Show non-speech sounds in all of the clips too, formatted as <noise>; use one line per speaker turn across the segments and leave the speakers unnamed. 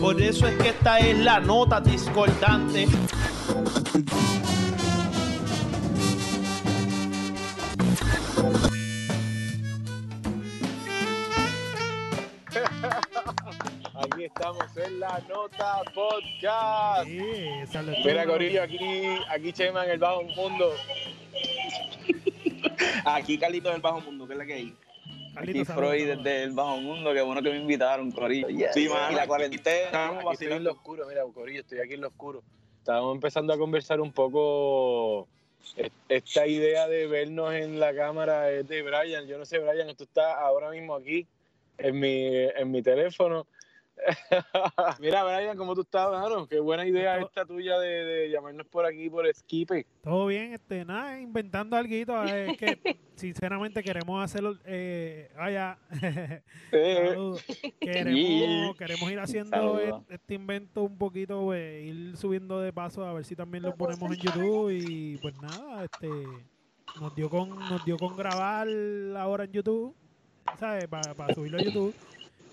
Por eso es que esta es la nota discordante. <laughs>
Aquí estamos en la nota podcast.
Sí,
Mira. Corillo, aquí, aquí Chema en el bajo mundo. <laughs>
Aquí Carlito del Bajo Mundo, que es la que hay.
Aquí Freud desde el Bajo Mundo, qué bueno que me invitaron, Corillo.
Sí, mano,
y la cuarentena.
estamos
Aquí estoy en lo oscuro, mira, Corillo, estoy aquí en lo oscuro. Estábamos empezando a conversar un poco. Esta idea de vernos en la cámara es de Brian. Yo no sé, Brian, tú estás ahora mismo aquí en mi, en mi teléfono. <laughs> Mira, Brian, ¿cómo tú estás, mano? Qué buena idea esta tuya de, de llamarnos por aquí por Skype.
Todo bien, este, nada, inventando algo. Es que <laughs> sinceramente queremos hacerlo. Eh, vaya, <laughs> saludos. queremos,
Yeah.
queremos ir haciendo este, este invento un poquito, pues, ir subiendo de paso a ver si también lo ponemos en YouTube. Y pues nada, este, nos dio con, nos dio con grabar ahora en YouTube, ¿sabes? Para subirlo a YouTube.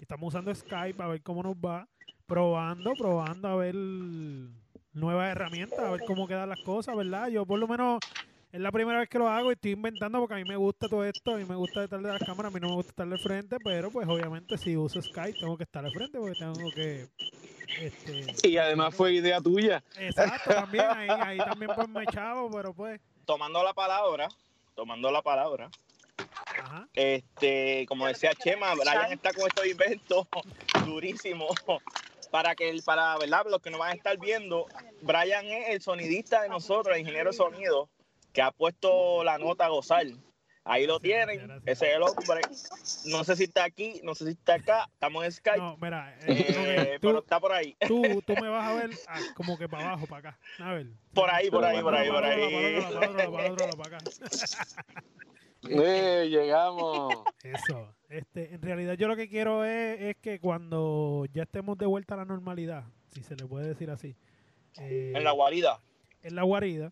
Estamos usando Skype a ver cómo nos va. Probando, probando a ver nuevas herramientas, a ver cómo quedan las cosas, ¿verdad? Yo por lo menos es la primera vez que lo hago y estoy inventando porque a mí me gusta todo esto, a mí me gusta estar de las cámaras, a mí no me gusta estar de frente, pero pues obviamente si uso Skype tengo que estar de frente porque tengo que... Este,
y además fue idea tuya.
exacto, también, ahí, ahí también pues me echaba, pero pues...
Tomando la palabra, tomando la palabra,
Ajá.
este, como decía Chema, Brian está con estos inventos durísimos. Para que el, para, ¿verdad? Los que nos van a estar viendo, Brian es el sonidista de nosotros, el ingeniero de sonido, que ha puesto la nota a gozar. Ahí lo tienen,
gracias.
ese es el hombre. No sé si está aquí, no sé si está acá, estamos en Skype,
No, mira, eh,
eh, pero está por ahí.
tú, tú me vas a ver ah, como que para abajo, para acá. A ver.
Por ahí, por ahí, por ahí, por ahí.
Eh, llegamos. <laughs>
Eso. Este, en realidad yo lo que quiero es, es que cuando ya estemos de vuelta a la normalidad, si se le puede decir así, eh,
En la guarida.
en la guarida,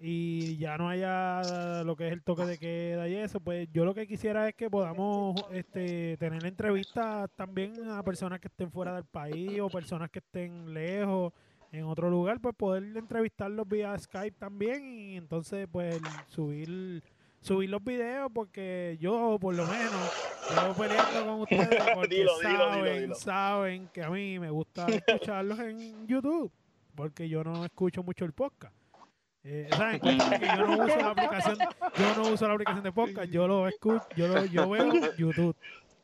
y ya no haya lo que es el toque de queda y eso, pues yo lo que quisiera es que podamos este, tener entrevistas también a personas que estén fuera del país o personas que estén lejos en otro lugar, pues poder entrevistarlos vía Skype también y entonces pues subir subir los videos porque yo por lo menos llevo peleando con ustedes <laughs> porque
Dilo, dilo, dilo,
saben,
dilo.
saben que a mí me gusta escucharlos en YouTube porque yo no escucho mucho el podcast. Eh, ¿saben? <laughs> Yo no uso la aplicación, yo no uso la aplicación de podcast, yo lo escucho, yo lo, yo veo YouTube.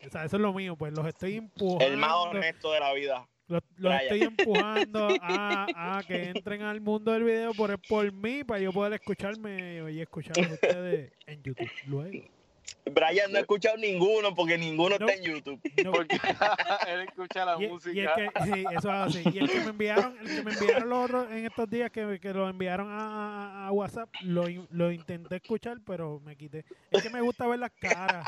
O sea, eso es lo mío, pues los estoy empujando.
El más honesto de la vida.
Los, los estoy empujando <laughs> a, a que entren al mundo del video por, por mí para yo poder escucharme y escucharlos a ustedes en YouTube luego.
Brian no ha escuchado ninguno porque ninguno
No.
está en YouTube.
No,
Porque <laughs> él escucha la
y, y
música.
el que, sí, eso es así. Y el que me enviaron, el que me enviaron los otros en estos días que, que lo enviaron a, a- a WhatsApp, lo, lo intenté escuchar, pero me quité. Es que me gusta ver las caras.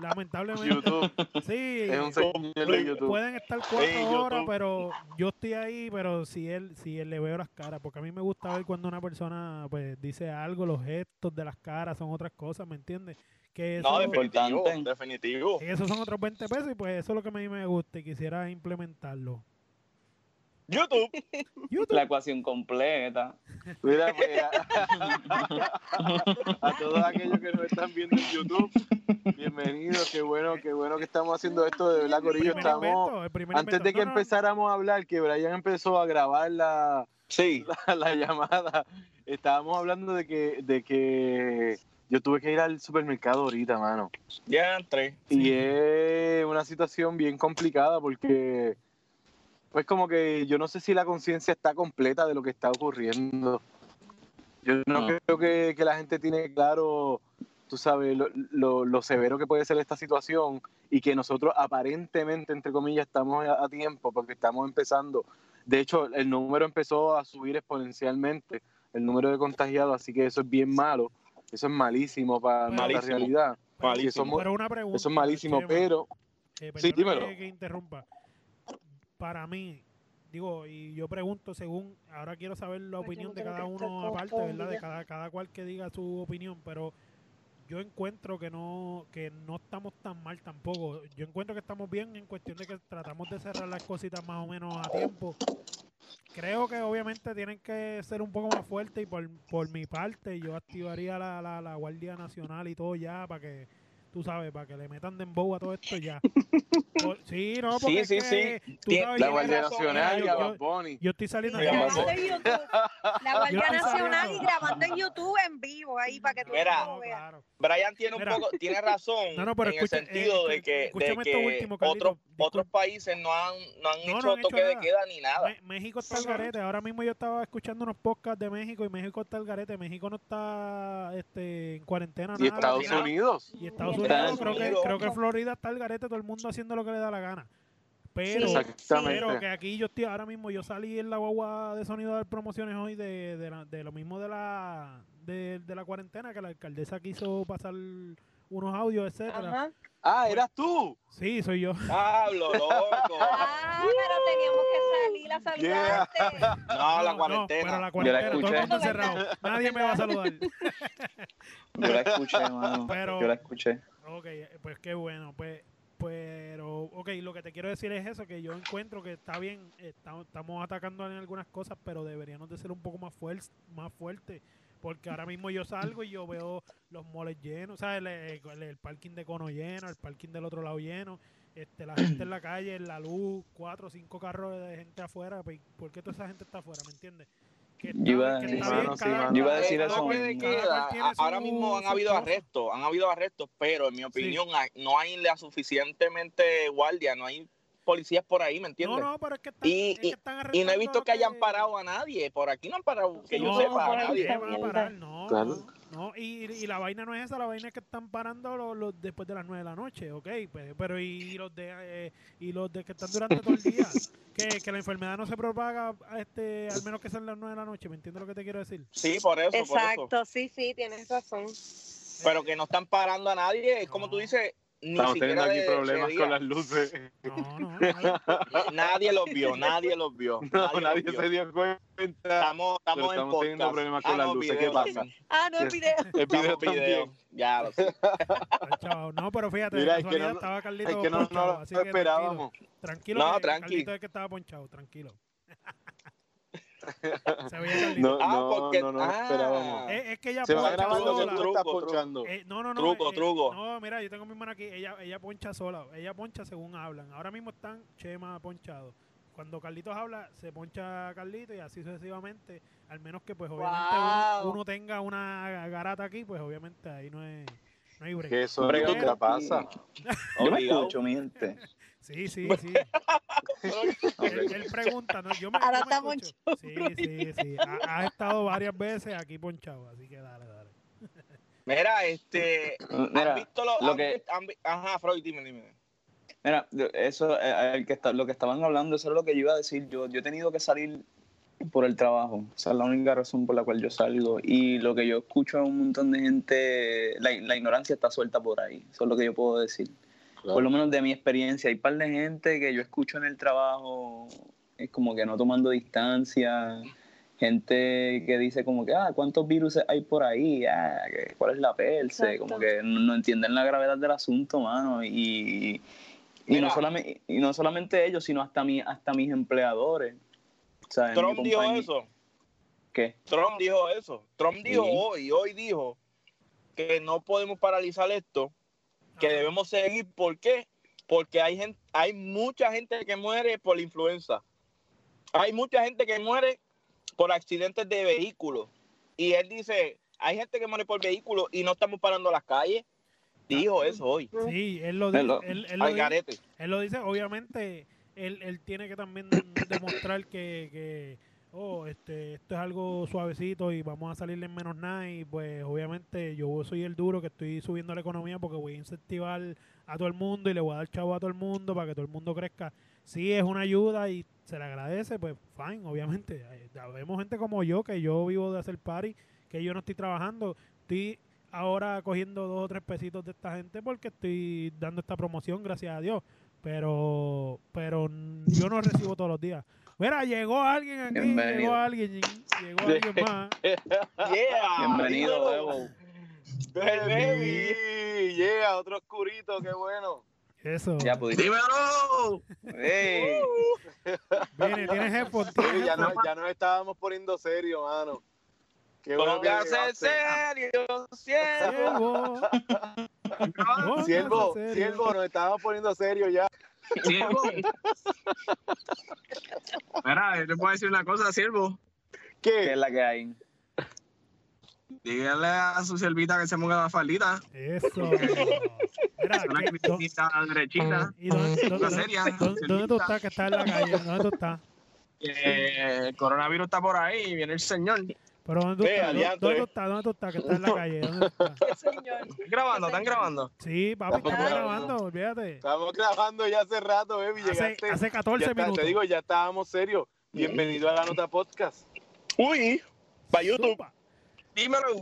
Lamentablemente.
YouTube
Sí.
es un señor de
Pueden,
YouTube.
pueden estar cuatro
Sí,
horas, pero yo estoy ahí, pero si él, si él le veo las caras, porque a mí me gusta ver cuando una persona pues dice algo, los gestos de las caras son otras cosas, ¿me entiendes? Que eso,
No, definitivo,
importante.
definitivo.
esos son otros 20 pesos y pues eso es lo que a mí me gusta y quisiera implementarlo.
YouTube.
YouTube.
La ecuación completa.
Mira, pues, a, a todos aquellos que nos están viendo en YouTube, bienvenidos. Qué bueno, qué bueno que estamos haciendo esto. De verdad, Corillo, estamos.
invento,
Antes de que
No, no,
empezáramos a hablar, que Brian empezó a grabar la,
Sí.
la, la llamada, estábamos hablando de que, de que yo tuve que ir al supermercado ahorita, mano.
Ya entré.
Y es una situación bien complicada porque, pues como que yo no sé si la conciencia está completa de lo que está ocurriendo. Yo no
No.
creo que, que la gente tiene claro, tú sabes, lo, lo- lo severo que puede ser esta situación y que nosotros aparentemente, entre comillas, estamos a, a tiempo porque estamos empezando. De hecho, el número empezó a subir exponencialmente, el número de contagiados, así que eso es bien malo. Eso es malísimo para nuestra
Malísimo.
realidad.
pero-
Sí, somos-
pero una pregunta.
Eso es malísimo, pero
Eh,
Sí, dímelo.
Que, que interrumpa. Para mí, digo, y yo pregunto según, ahora quiero saber la opinión de cada uno aparte, ¿verdad? De cada, cada cual que diga su opinión, pero yo encuentro que no que no estamos tan mal tampoco. Yo encuentro que estamos bien en cuestión de que tratamos de cerrar las cositas más o menos a tiempo. Creo que obviamente tienen que ser un poco más fuertes y por, por mi parte yo activaría la, la, la Guardia Nacional y todo ya para que, tú sabes, para que le metan dembow a todo esto ya. <laughs> Sí, no,
Sí,
porque es
sí,
que
sí.
tú
Tien-
sabes,
La
yo-
Guardia Nacional y
yo-
a Bad Bunny.
yo estoy saliendo de
YouTube. La Guardia Nacional y grabando en YouTube en vivo ahí para que tú
Mira.
lo
No,
veas.
claro.
Brian tiene un
Mira.
poco, tiene <laughs> razón
No, no, pero
en
escucha,
el sentido
eh,
de que, de que
último, Carlito,
otros, otros países no han, no han
No, no
hecho
han hecho
toque de queda ni nada.
Me- México está al garete. Ahora mismo yo estaba escuchando unos podcasts de México y México está al garete. México no está este, en cuarentena.
Y
nada.
Estados
Nada.
Unidos.
Y Estados Unidos,
Estados
creo, que, creo que Florida está al garete, todo el mundo haciendo lo que le da la gana. Pero, pero que aquí yo estoy, ahora mismo yo salí en la guagua de sonido de promociones hoy de, de, la- de lo mismo de la de, de la cuarentena, que la alcaldesa quiso pasar unos audios, etcétera.
Ajá.
Ah, eras tú.
Sí, soy yo.
Hablo, loco. <laughs>
Ah, pero teníamos que salir a saludarte. <laughs>
No, la
No,
cuarentena.
pero la
la
cuarentena, todo el
escuché.
mundo encerrado. Nadie me va a saludar.
Yo la escuché, mano. <laughs>
Pero-
Yo la escuché.
Ok, pues qué bueno, pues, pero, ok, lo que te quiero decir es eso, que yo encuentro que está bien, estamos, estamos atacando en algunas cosas, pero deberíamos de ser un poco más fuertes, más fuertes, porque ahora mismo yo salgo y yo veo los moles llenos, o sea, el, el- el parking de cono lleno, el parking del otro lado lleno, este, la gente en la calle, la luz, cuatro o cinco carros de gente afuera, pues, ¿por qué toda esa gente está afuera, me entiendes? Que
Yo iba a-
mano, sí, mano.
Yo iba a decir eso
ahora
su-
mismo han habido
cosa.
arrestos, han habido arrestos, pero en mi opinión hay- no hay la suficientemente guardia, no hay policías por ahí, ¿me
No,
entiendes?
no, pero es que están,
Y-
es que están
Y no he visto que hayan parado a nadie, por aquí no han parado, que yo
No,
sepa,
por
a nadie.
¿qué van a
mierda.
parar? No,
Claro.
no, no. Y, y la vaina no es esa, la vaina es que están parando los, los después de las 9 de la noche, ok, pues, pero y los de eh, y los de que están durante todo el día, <laughs> que, que la enfermedad no se propaga este al menos que sean las 9 de la noche, ¿me entiendes lo que te quiero decir?
Sí, por eso, por eso.
Exacto, sí, sí, tienes razón.
Pero que no están parando a nadie, es como tú
No.
dices, ni
Estamos teniendo
siquiera
aquí
de-
problemas con las luces.
No, no, no. <laughs>
Nadie los vio, nadie los vio.
No,
los
nadie
vio.
se dio cuenta.
Estamos,
Pero
estamos en
estamos teniendo problemas
Ah,
con las
no,
luces. ¿Qué
video
pasa?
también. <laughs>
Ah, no, el video. <laughs>
El video
Estamos video. Ya lo sé.
Ay, chavo, no, pero fíjate,
Mira, es que no-
estaba Carlito
Es que no,
ponchado,
no
así
lo
que
esperábamos.
Tranquilo, tranquilo
No, tranqui.
Carlito es que estaba ponchado, tranquilo. Se veía Carlito.
No,
Ah,
no,
porque-
no, no lo
ah.
esperábamos.
Es, es que ella
Se va
poncha
grabando
sola.
estás
Truco,
ponchando.
Eh, no, no, no.
Truco,
eh,
truco.
No, mira, yo tengo mi mano aquí. Ella, ella poncha sola. Ella poncha según hablan. Ahora mismo están Chema ponchados. Cuando Carlitos habla, se poncha Carlito y así sucesivamente. Al menos que, pues, obviamente, uno,
Wow.
uno tenga una garata aquí, pues, obviamente, ahí no es. No hay break.
Que eso nunca
pero-
pasa. <laughs>
Yo me escucho, mi gente.
Sí, sí, sí. <laughs> él, él pregunta, ¿no? Yo me,
Ahora
yo me
está
escucho. Sí, sí, sí. Ha, ha estado varias veces aquí ponchado, así que dale, dale.
Mira, este.
Mira,
¿Han visto lo,
lo
han
que-
han Ajá, Freud, dime, dime.
Mira, eso, eh, el que está, lo que estaban hablando, eso es lo que yo iba a decir. Yo, yo he tenido que salir por el trabajo. Esa es la única razón por la cual yo salgo. Y lo que yo escucho a un montón de gente, la, la ignorancia está suelta por ahí. Eso es lo que yo puedo decir. Por lo menos de mi experiencia. Hay un par de gente que yo escucho en el trabajo, es como que no tomando distancia. Gente que dice como que, ah, ¿cuántos virus hay por ahí? Ah, ¿Cuál es la perse?
Exacto.
Como que no, no entienden la gravedad del asunto, mano. Y, y, no solamente, y no solamente ellos, sino hasta, mi, hasta mis empleadores. O sea, en mi
Trump dijo eso.
¿Qué?
Trump dijo eso. Trump dijo
Sí.
hoy, hoy dijo que no podemos paralizar esto, que debemos seguir. ¿Por qué? Porque hay gente, hay mucha gente que muere por la influenza. Hay mucha gente que muere por accidentes de vehículos. Y él dice, hay gente que muere por vehículos y no estamos parando las calles. Dijo eso hoy.
Sí, él lo
Él
dice.
lo-
Él, él lo
Al
dice.
garete.
Él lo dice, obviamente, él, él tiene que también demostrar que, que, oh, este, esto es algo suavecito y vamos a salirle en menos nada y pues obviamente yo soy el duro que estoy subiendo la economía porque voy a incentivar a todo el mundo y le voy a dar chavo a todo el mundo para que todo el mundo crezca. Sí, es una ayuda y se le agradece, pues fine, obviamente. <laughs> Vemos gente como yo, que yo vivo de hacer party, que yo no estoy trabajando, estoy ahora cogiendo dos o tres pesitos de esta gente porque estoy dando esta promoción, gracias a Dios. Pero, pero yo no recibo todos los días. Mira, llegó alguien aquí,
Bienvenido.
llegó alguien, llegó <laughs> alguien más.
Yeah,
Bienvenido. Evo.
Baby, yeah, otro oscurito, qué bueno.
Eso.
Ya pudiste.
¡Dímelo!
¡Ey!
Viene, tienes <laughs> headphone, tienes
Baby, ya, no, ya nos estábamos poniendo serios, mano. Qué bueno que
serio, siervo.
Siervo. <laughs>
Siervo,
serio.
nos estábamos poniendo serios ya.
¡Siervo! <laughs> Mira, te puedo decir una cosa, siervo.
¿Qué es
¿Qué?
la que hay?
Dígale a su siervita que se ponga la faldita.
Eso. <laughs> Mira,
Una
¿qué- dó-
camisita derechita.
¿y dónde, dónde-
Una seria.
dónde- dónde tú estás? Que estás en la calle. ¿Dónde tú estás?
Eh, el coronavirus está por ahí, viene el señor.
Pero ¿dónde tú
Ve,
estás? ¿Dónde, dónde tú estás? ¿Dónde tú estás? Que estás en la calle. ¿Dónde tú <laughs> estás?
Señor.
¿Están grabando? ¿Están grabando?
Sí, papi, estamos
Estamos
grabando, olvídate.
Estamos grabando ya hace rato, baby.
Hace,
Llegaste.
hace 14
Ya está,
minutos.
te digo, ya estábamos serios. Bienvenido a la nota podcast.
Uy, para YouTube.
Zupa.
Dímelo.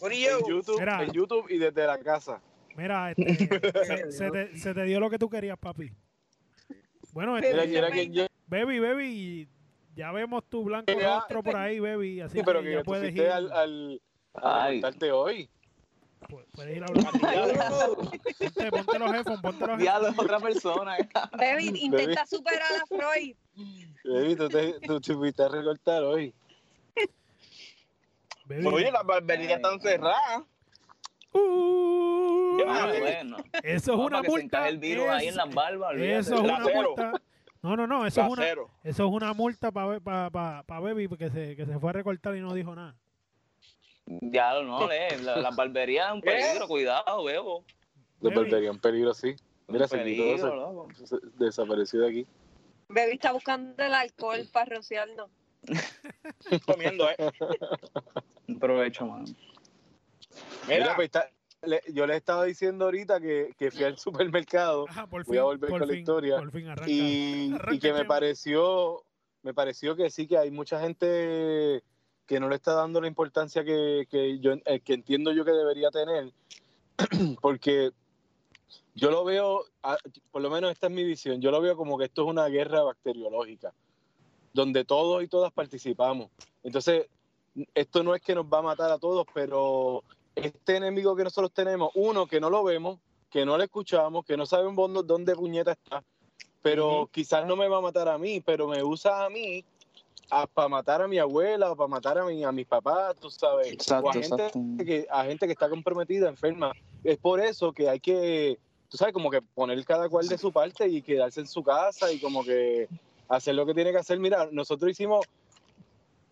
En YouTube,
Mira.
en YouTube y desde la casa.
Mira, este, <laughs> se, se te, se te dio lo que tú querías, papi. Bueno, este,
Mira, mira que yo,
baby, baby, ya vemos tu blanco
Ya.
rostro por ahí, baby. Así
sí, pero
que
que
ya puedes ir,
al, al
Ay.
contarte hoy.
pu- puedes ir a hablar. Ponte, ponte los headphones, ponte los.
Diablo, es otra persona.
Baby, intenta superar a Freud.
Baby, tú te, tú te fuiste a recortar hoy.
Baby.
Oye, las barberías están cerradas.
Uh,
Ah,
baby.
bueno.
Eso es
No,
una multa.
el virus ahí en las barbas.
Eso es
La
una
cero.
multa. No, no, no, eso es una, eso es una multa para pa, pa, pa Baby porque se, que se fue a recortar y no dijo nada.
Diablo, no, le, la- las barberías es un peligro, <laughs> cuidado, bebo.
Los
Baby.
volvería un peligro, sí. Mira,
Un
se quitó Desapareció de aquí.
Baby está buscando el alcohol para rociarlo.
Comiendo, ¿eh? <laughs>
Un provecho, mano.
Mira,
Mira,
pues, está- le- yo le estaba diciendo ahorita que, que fui al <laughs> supermercado
Ajá, por
Voy a volver
por
con la historia.
Por fin arranca.
y,
Arranca,
y que me pareció me pareció que sí que hay mucha gente que no le está dando la importancia que, que yo eh, que entiendo yo que debería tener <clears throat> porque yo lo veo por lo menos esta es mi visión yo lo veo como que esto es una guerra bacteriológica donde todos y todas participamos entonces esto no es que nos va a matar a todos pero este enemigo que nosotros tenemos uno que no lo vemos que no lo escuchamos que no sabemos dónde, dónde puñeta está pero quizás no me va a matar a mí, pero me usa a mí para matar a mi abuela o para matar a, mi, a mis papás, tú sabes,
Exacto,
o a gente,
exacto.
que, a gente que está comprometida, enferma. Es por eso que hay que, tú sabes, como que poner cada cual de su parte y quedarse en su casa y como que hacer lo que tiene que hacer. Mira, nosotros hicimos,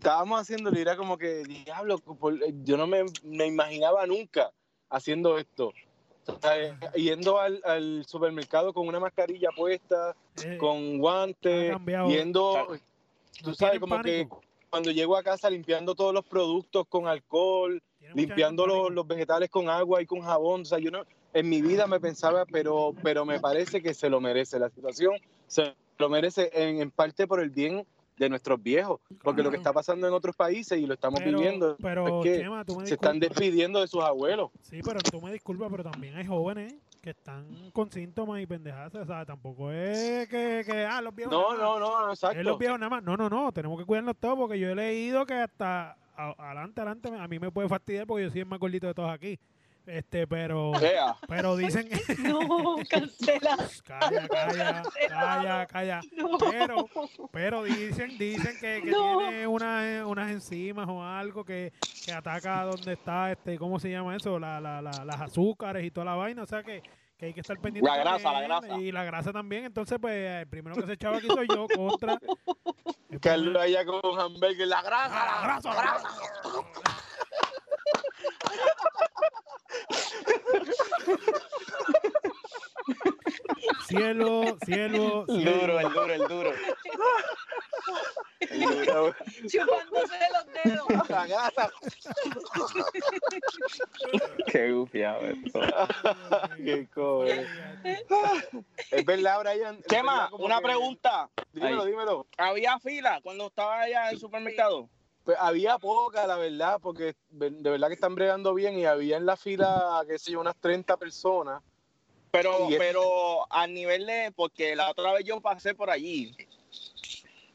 estábamos haciéndolo y era como que, diablo, por- yo no me, me imaginaba nunca haciendo esto. O sea, eh, yendo al, al supermercado con una mascarilla puesta,
Eh,
con guantes, yendo, tú
no
sabes, como que cuando llego a casa limpiando todos los productos con alcohol, limpiando los, los vegetales con agua y con jabón. O sea, yo no, en mi vida me pensaba, pero, pero me parece que se lo merece. La situación se lo merece en, en parte por el bien de nuestros viejos, porque lo que está pasando en otros países y lo estamos
Pero-
viviendo
Pero,
es que
Chema,
se están despidiendo de sus abuelos.
Sí, pero tú me disculpas, pero también hay jóvenes que están con síntomas y pendejadas. O sea, tampoco es que, que ah, los viejos.
No,
más.
no, no,
Es los
exacto.
viejos nada más. No, no, no. Tenemos que cuidarnos todos porque yo he leído que hasta a- adelante, adelante, a mí me puede fastidiar porque yo soy el más gordito de todos aquí. Este, pero,
Ea,
pero dicen <laughs>
No, cancela.
calla, calla, calla, calla.
No.
Pero, pero dicen, dicen que, que
No.
tiene unas, unas enzimas o algo que, que ataca donde está, este, ¿cómo se llama eso? La, la, la, las azúcares y toda la vaina, o sea que, que hay que estar pendiente.
La grasa, la grasa.
Y la grasa también, entonces pues el primero que se echaba aquí soy yo contra.
Carlos allá con hamburger, la grasa,
¡Ah, la grasa, la grasa! Cielo, cielo,
El
cielo.
duro, el duro, el duro. El duro.
Chupándose los dedos.
Qué gufiado esto.
Qué cojones. <laughs> Es verdad, Brian.
Chema, una
que-
pregunta.
Dímelo, dímelo.
¿Había fila cuando estaba allá en el supermercado?
Pues había poca, la verdad, porque de verdad que están bregando bien y había en la fila, qué sé yo, unas 30 personas.
Pero,
Y es-
pero a nivel de, porque la otra vez yo pasé por allí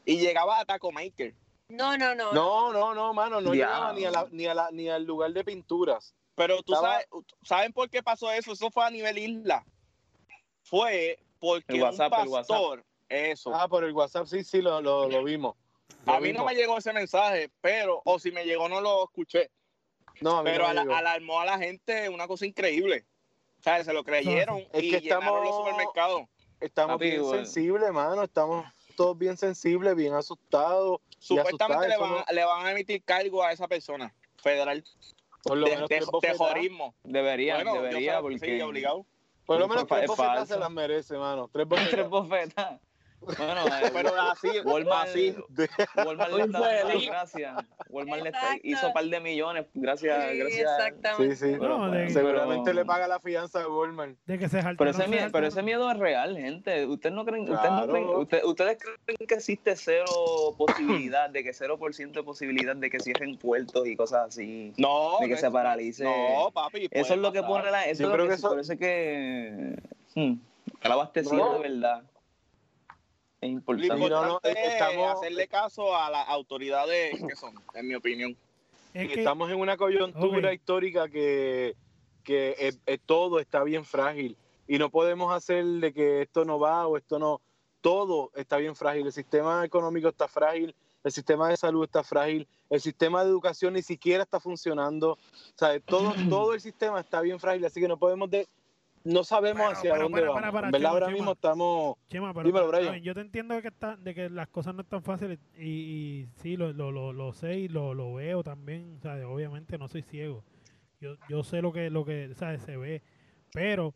y llegaba a Taco Maker.
No, no, no.
No, no, no, mano, no llegaba ni, a la, ni, a la, ni al lugar de pinturas.
Pero tú
Estaba-
sabes, ¿saben por qué pasó eso? Eso fue a nivel isla. Fue porque
El WhatsApp,
un
el WhatsApp.
pastor, eso.
Ah, por el WhatsApp, sí, sí, lo, lo, lo vimos.
A mí no me llegó ese mensaje, pero, o si me llegó no lo escuché.
No, a mí
Pero
no me
ala-
llegó.
alarmó a la gente una cosa increíble. O sea, se lo creyeron
Es
y
que estamos-
los supermercados.
Estamos
Papi,
bien
bueno.
sensibles, mano. Estamos todos bien sensibles, bien asustados.
Supuestamente le van,
eso
le van a emitir cargo a esa persona federal
Por lo
de,
menos
de-
bofetadas.
jorismo.
Debería,
Bueno, yo
debería, porque...
sí, obligado.
Por lo menos tres
es
bofetadas se las merece, mano. Tres <laughs>
Tres
bofetadas.
Bueno, <laughs> eh,
Pero así,
Walmart,
así.
Walmart le está dando gracias. Walmart le está- hizo un par de millones gracias,
Sí,
gracias.
Sí,
exactamente.
sí.
Pero,
No, de-
Seguramente
pero-
le paga la fianza a Walmart.
De que se saltaron,
Pero ese,
se
miedo, pero ese miedo es real, gente. ¿Ustedes no creen, ustedes, no
Claro.
creen usted- ustedes creen que existe cero posibilidad, de que 0% de posibilidad de que cierren puertos y cosas así?
No,
De que
no
se paralice.
No, papi.
Eso es lo que pone la. Eso
Yo
es lo
creo
que,
que eso-
Por eso es que. hmm, el abastecido
No.
de verdad. Es
Lo
importante.
No, no,
importante es
estamos-
hacerle caso a las autoridades que son, en mi opinión.
Es que,
Estamos en una coyuntura
Ok.
histórica que, que eh, eh, todo está bien frágil y no podemos hacer de que esto no va o esto no. Todo está bien frágil. El sistema económico está frágil, el sistema de salud está frágil, el sistema de educación ni siquiera está funcionando. O sea, todo, todo el sistema está bien frágil, así que no podemos de, no sabemos hacia
pero,
dónde
para,
vamos.
para, para, Chema,
ahora
Chema.
mismo estamos.
Chema, pero
Dímelo, Brian.
yo te entiendo de que, está, de que las cosas no están fáciles y, y sí, lo, lo, lo, lo sé y lo, lo veo también. O sea, obviamente no soy ciego. Yo, yo sé lo que, lo que sea, se ve. Pero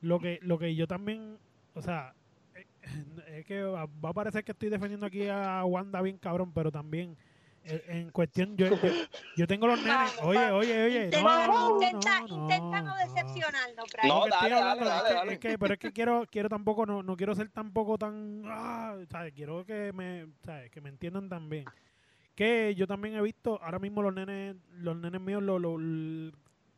lo que, lo que yo también, o sea, eh, <laughs> es que va a parecer que estoy defendiendo aquí a Wanda bien cabrón, pero también en cuestión, yo, yo, yo tengo los nenes.
Vamos,
Oye,
vamos.
oye, oye.
Intenta,
no, no,
intenta,
no,
intenta no
no.
decepcionarnos, Brian.
No, dale,
hablando
dale, dale, dale.
es que- pero es que quiero, quiero tampoco, no, no quiero ser tampoco tan, ah, ¿sabes? Quiero que me, ¿sabes? Que me entiendan también. Que yo también he visto, ahora mismo los nenes, los nenes míos lo, lo- l-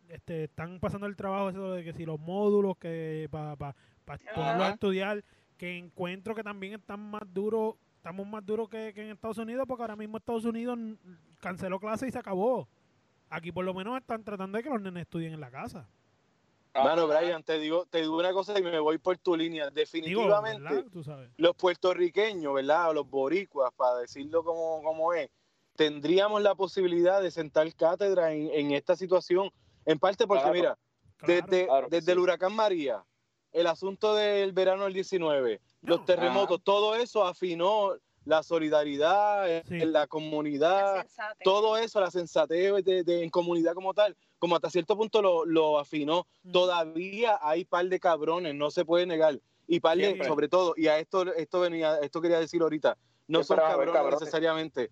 este, están pasando el trabajo eso de que si los módulos que para pa, pa ponerlos a
Ajá.
estudiar, que encuentro que también están más duros, estamos más duros que, que en Estados Unidos, porque ahora mismo Estados Unidos canceló clases y se acabó. Aquí por lo menos están tratando de que los nenes estudien en la casa.
Mano, Brian, te digo, te digo una cosa y me voy por tu línea. Definitivamente.
¿verdad? Tú sabes.
los puertorriqueños, ¿verdad? O los boricuas, para decirlo como, como es, tendríamos la posibilidad de sentar cátedra en, en esta situación. En parte porque,
Claro.
mira,
Claro.
desde,
claro
desde el huracán María, el asunto del verano del 19,
No.
los terremotos, todo eso afinó la solidaridad,
Sí.
en la comunidad, todo eso, la sensatez de, de- en comunidad como tal, como hasta cierto punto lo, lo afinó.
Mm.
Todavía hay par de cabrones, no se puede negar. Y par de,
Siempre.
sobre todo, y a esto, esto venía, esto quería decir ahorita, no son cabrones,
cabrones.
necesariamente.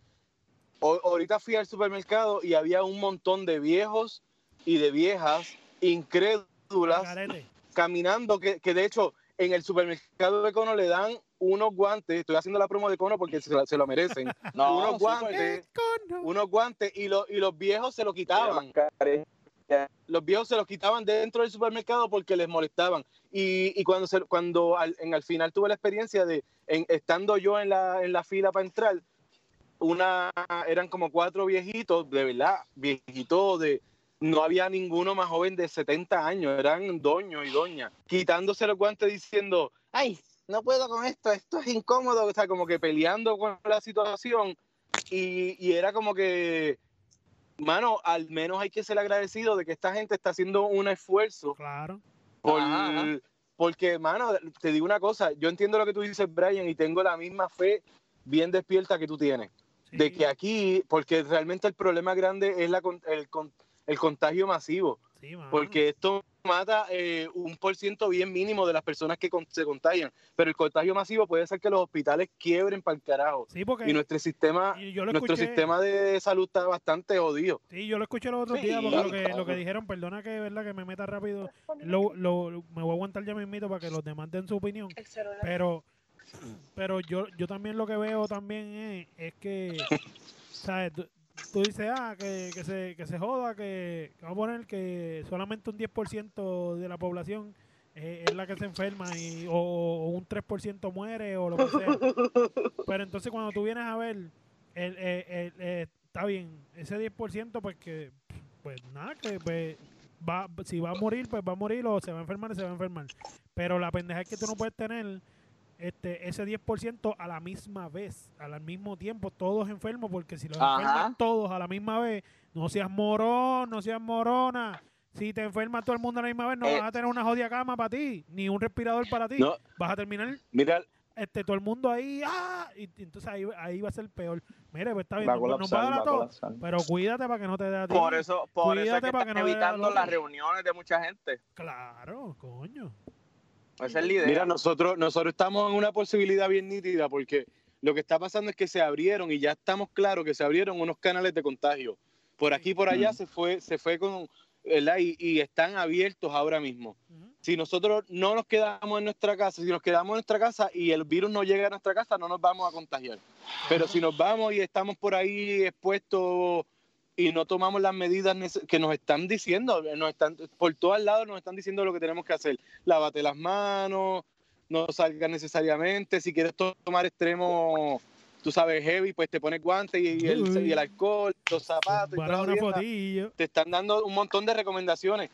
O- ahorita fui al supermercado y había un montón de viejos y de viejas incrédulas
Carete.
Caminando, que, que de hecho en el supermercado de Cono le dan unos guantes, estoy haciendo la promo de Cono porque se, lo merecen, <laughs>
No,
unos guantes, unos guantes y, lo- y los viejos se lo quitaban. Los viejos se los quitaban dentro del supermercado porque les molestaban. Y, y cuando, se, cuando al, en, al final tuve la experiencia de, en- estando yo en la, en la fila para entrar, una, eran como cuatro viejitos, de verdad, viejitos de... No había ninguno más joven de 70 años, eran doños y doñas, quitándose los guantes diciendo, ay, no puedo con esto, esto es incómodo, o sea, como que peleando con la situación. Y, y era como que, mano, al menos hay que ser agradecido de que esta gente está haciendo un esfuerzo
Claro.
por,
Ajá, ajá.
porque, mano, te digo una cosa, yo entiendo lo que tú dices, Brian, y tengo la misma fe bien despierta que tú tienes, de que aquí, porque realmente el problema grande es la, el, con- el contagio masivo,
Sí,
porque esto mata eh, un por ciento bien mínimo de las personas que con- se contagian, pero el contagio masivo puede hacer que los hospitales quiebren para el carajo.
Sí, porque
Y nuestro sistema,
y yo lo
nuestro
escuché,
sistema de salud está bastante jodido.
sí, yo lo escuché los otros
Sí,
días porque lo que, lo que dijeron, perdona que verdad que me meta rápido, lo, lo, me voy a aguantar ya mismito para que los demás den su opinión, pero pero yo yo también lo que veo también es, es que sabes tú, dices ah que, que se que se joda que, que vamos a poner que solamente un 10% de la población eh, es la que se enferma y o, o un 3% muere o lo que sea <laughs> pero entonces cuando tú vienes a ver el, el- el- el- eh, está bien ese 10% pues que pues nada que pues va, si va a morir, pues va a morir o se va a enfermar, se va a enfermar. Pero la pendeja es que tú no puedes tener este ese 10% a la misma vez, al mismo tiempo, todos enfermos, porque si los
Ajá.
enferman todos a la misma vez, no seas morón, no seas morona. Si te enferma todo el mundo a la misma vez, no
Eh.
vas a tener una jodida cama para ti, ni un respirador para ti.
No.
Vas a terminar
Mira,
este todo el mundo ahí, ¡ah! y, entonces ahí, ahí va a ser peor. Mire, pues está bien,
a colapsar,
todos,
colapsar.
pero cuídate para que no te dé a ti.
Por eso, por eso es
Cuídate
que
para que no
evitando las reuniones de mucha gente.
Claro, coño.
Esa es la idea.
Mira, nosotros, nosotros estamos en una posibilidad bien nítida porque lo que está pasando es que se abrieron y ya estamos claros que se abrieron unos canales de contagio. Por aquí y por allá
Mm.
se fue, se fue con, ¿verdad? Y, y están abiertos ahora mismo. Si nosotros no nos quedamos en nuestra casa, si nos quedamos en nuestra casa y el virus no llega a nuestra casa, no nos vamos a contagiar. Pero si nos vamos y estamos por ahí expuestos y no tomamos las medidas que nos están diciendo, nos están, por todos lados nos están diciendo lo que tenemos que hacer. Lávate las manos, no salgas necesariamente, si quieres to- tomar extremo, tú sabes, heavy, pues te pones guantes y, y el, y el alcohol, los zapatos.
Para una
te están dando un montón de recomendaciones,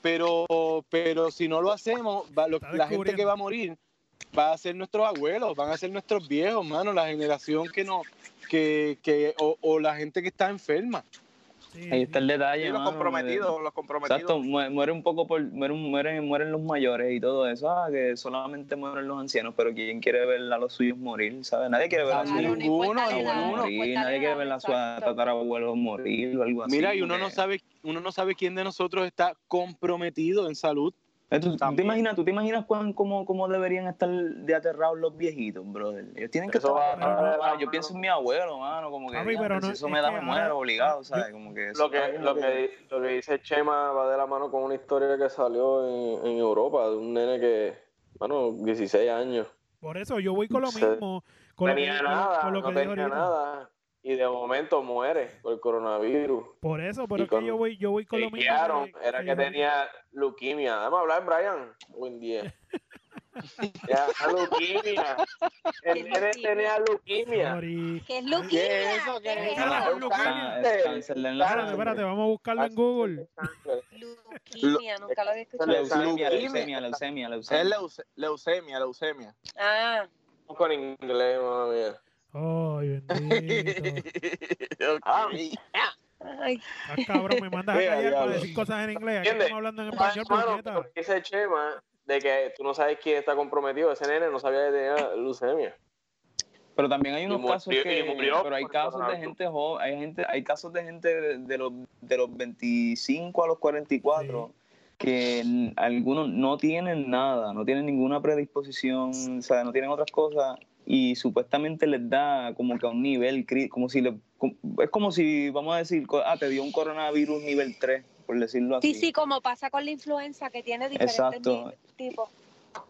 pero, pero si no lo hacemos, va- lo- la gente que va a morir va a ser nuestros abuelos, van a ser nuestros viejos, mano, la generación que no, que, que o, o la gente que está enferma.
Sí,
Ahí está el detalle.
Los
mano,
comprometidos, los comprometidos.
Exacto, mu- muere un poco por, mueren, mueren, mueren los mayores y todo eso, ah, que solamente mueren los ancianos, pero ¿quién quiere ver a los suyos morir? ¿sabes? Nadie quiere ver a
Claro,
sus
no
abuelos morir, nadie quiere ver a sus
exacto.
tatarabuelos morir o algo así.
Mira, y uno no sabe, uno no sabe quién de nosotros está comprometido en salud.
Eh, ¿Tú, te imaginas, ¿Tú te imaginas cuán, cómo, cómo deberían estar de aterrados los viejitos, brother? Ellos tienen que
Eso
estar
va-
va-.
Yo pienso en mi abuelo, mano, como que
Papi,
diantre,
pero no-
si eso
es
me da, me muero obligado, ¿sabes? Como que eso
Lo que, lo, que, lo que dice Chema va de la mano con una historia que salió en, en Europa de un nene que, bueno, 16 años.
Por eso yo voy con lo mismo. Con
No
lo que,
tenía
con-
nada,
con lo que
no tenía
ahorita.
nada. Y de momento muere por el coronavirus.
Por eso, pero
Y
es que
con-
yo voy, yo voy con lo mismo. Que-
era
que
que
yo-
tenía leuquimia. Vamos a hablar, Brian. Buen día. <laughs> ya, leuquimia. El
¿Qué
nene
leuquimia?
tenía leuquimia.
Sorry.
¿Qué es leuquimia?
¿Qué es eso? ¿Qué es
¿Qué
eso?
es
Ah,
eso?
leuquimia.
Es la
Espérate, espérate, vamos a buscarlo en Google.
Leuquimia, nunca lo había escuchado.
Leucemia,
Leucemia.
leucemia, leucemia,
Es
leucemia.
leuce- leucemia, leucemia.
Ah,
Con inglés, mamá mía.
Ay, bendito. <laughs>
Ah,
ay,
Ah, cabrón, me mandas a
Vea,
callar para decir cosas en inglés. Aquí estamos hablando en español,
Mano, pero dice Chema de que tú no sabes quién está comprometido. Ese nene no sabía que tenía leucemia.
Pero también hay unos
murió-
casos que,
murió
pero hay casos de gente joven, hay gente, hay casos de gente de, de los de los 25 a los 44 que n- algunos no tienen nada, no tienen ninguna predisposición, o sea, no tienen otras cosas y supuestamente les da como que a un nivel como si le es como si vamos a decir, ah, te dio un coronavirus nivel 3, por decirlo así.
sí, sí, como pasa con la influenza, que tiene diferentes
Exacto.
tipos.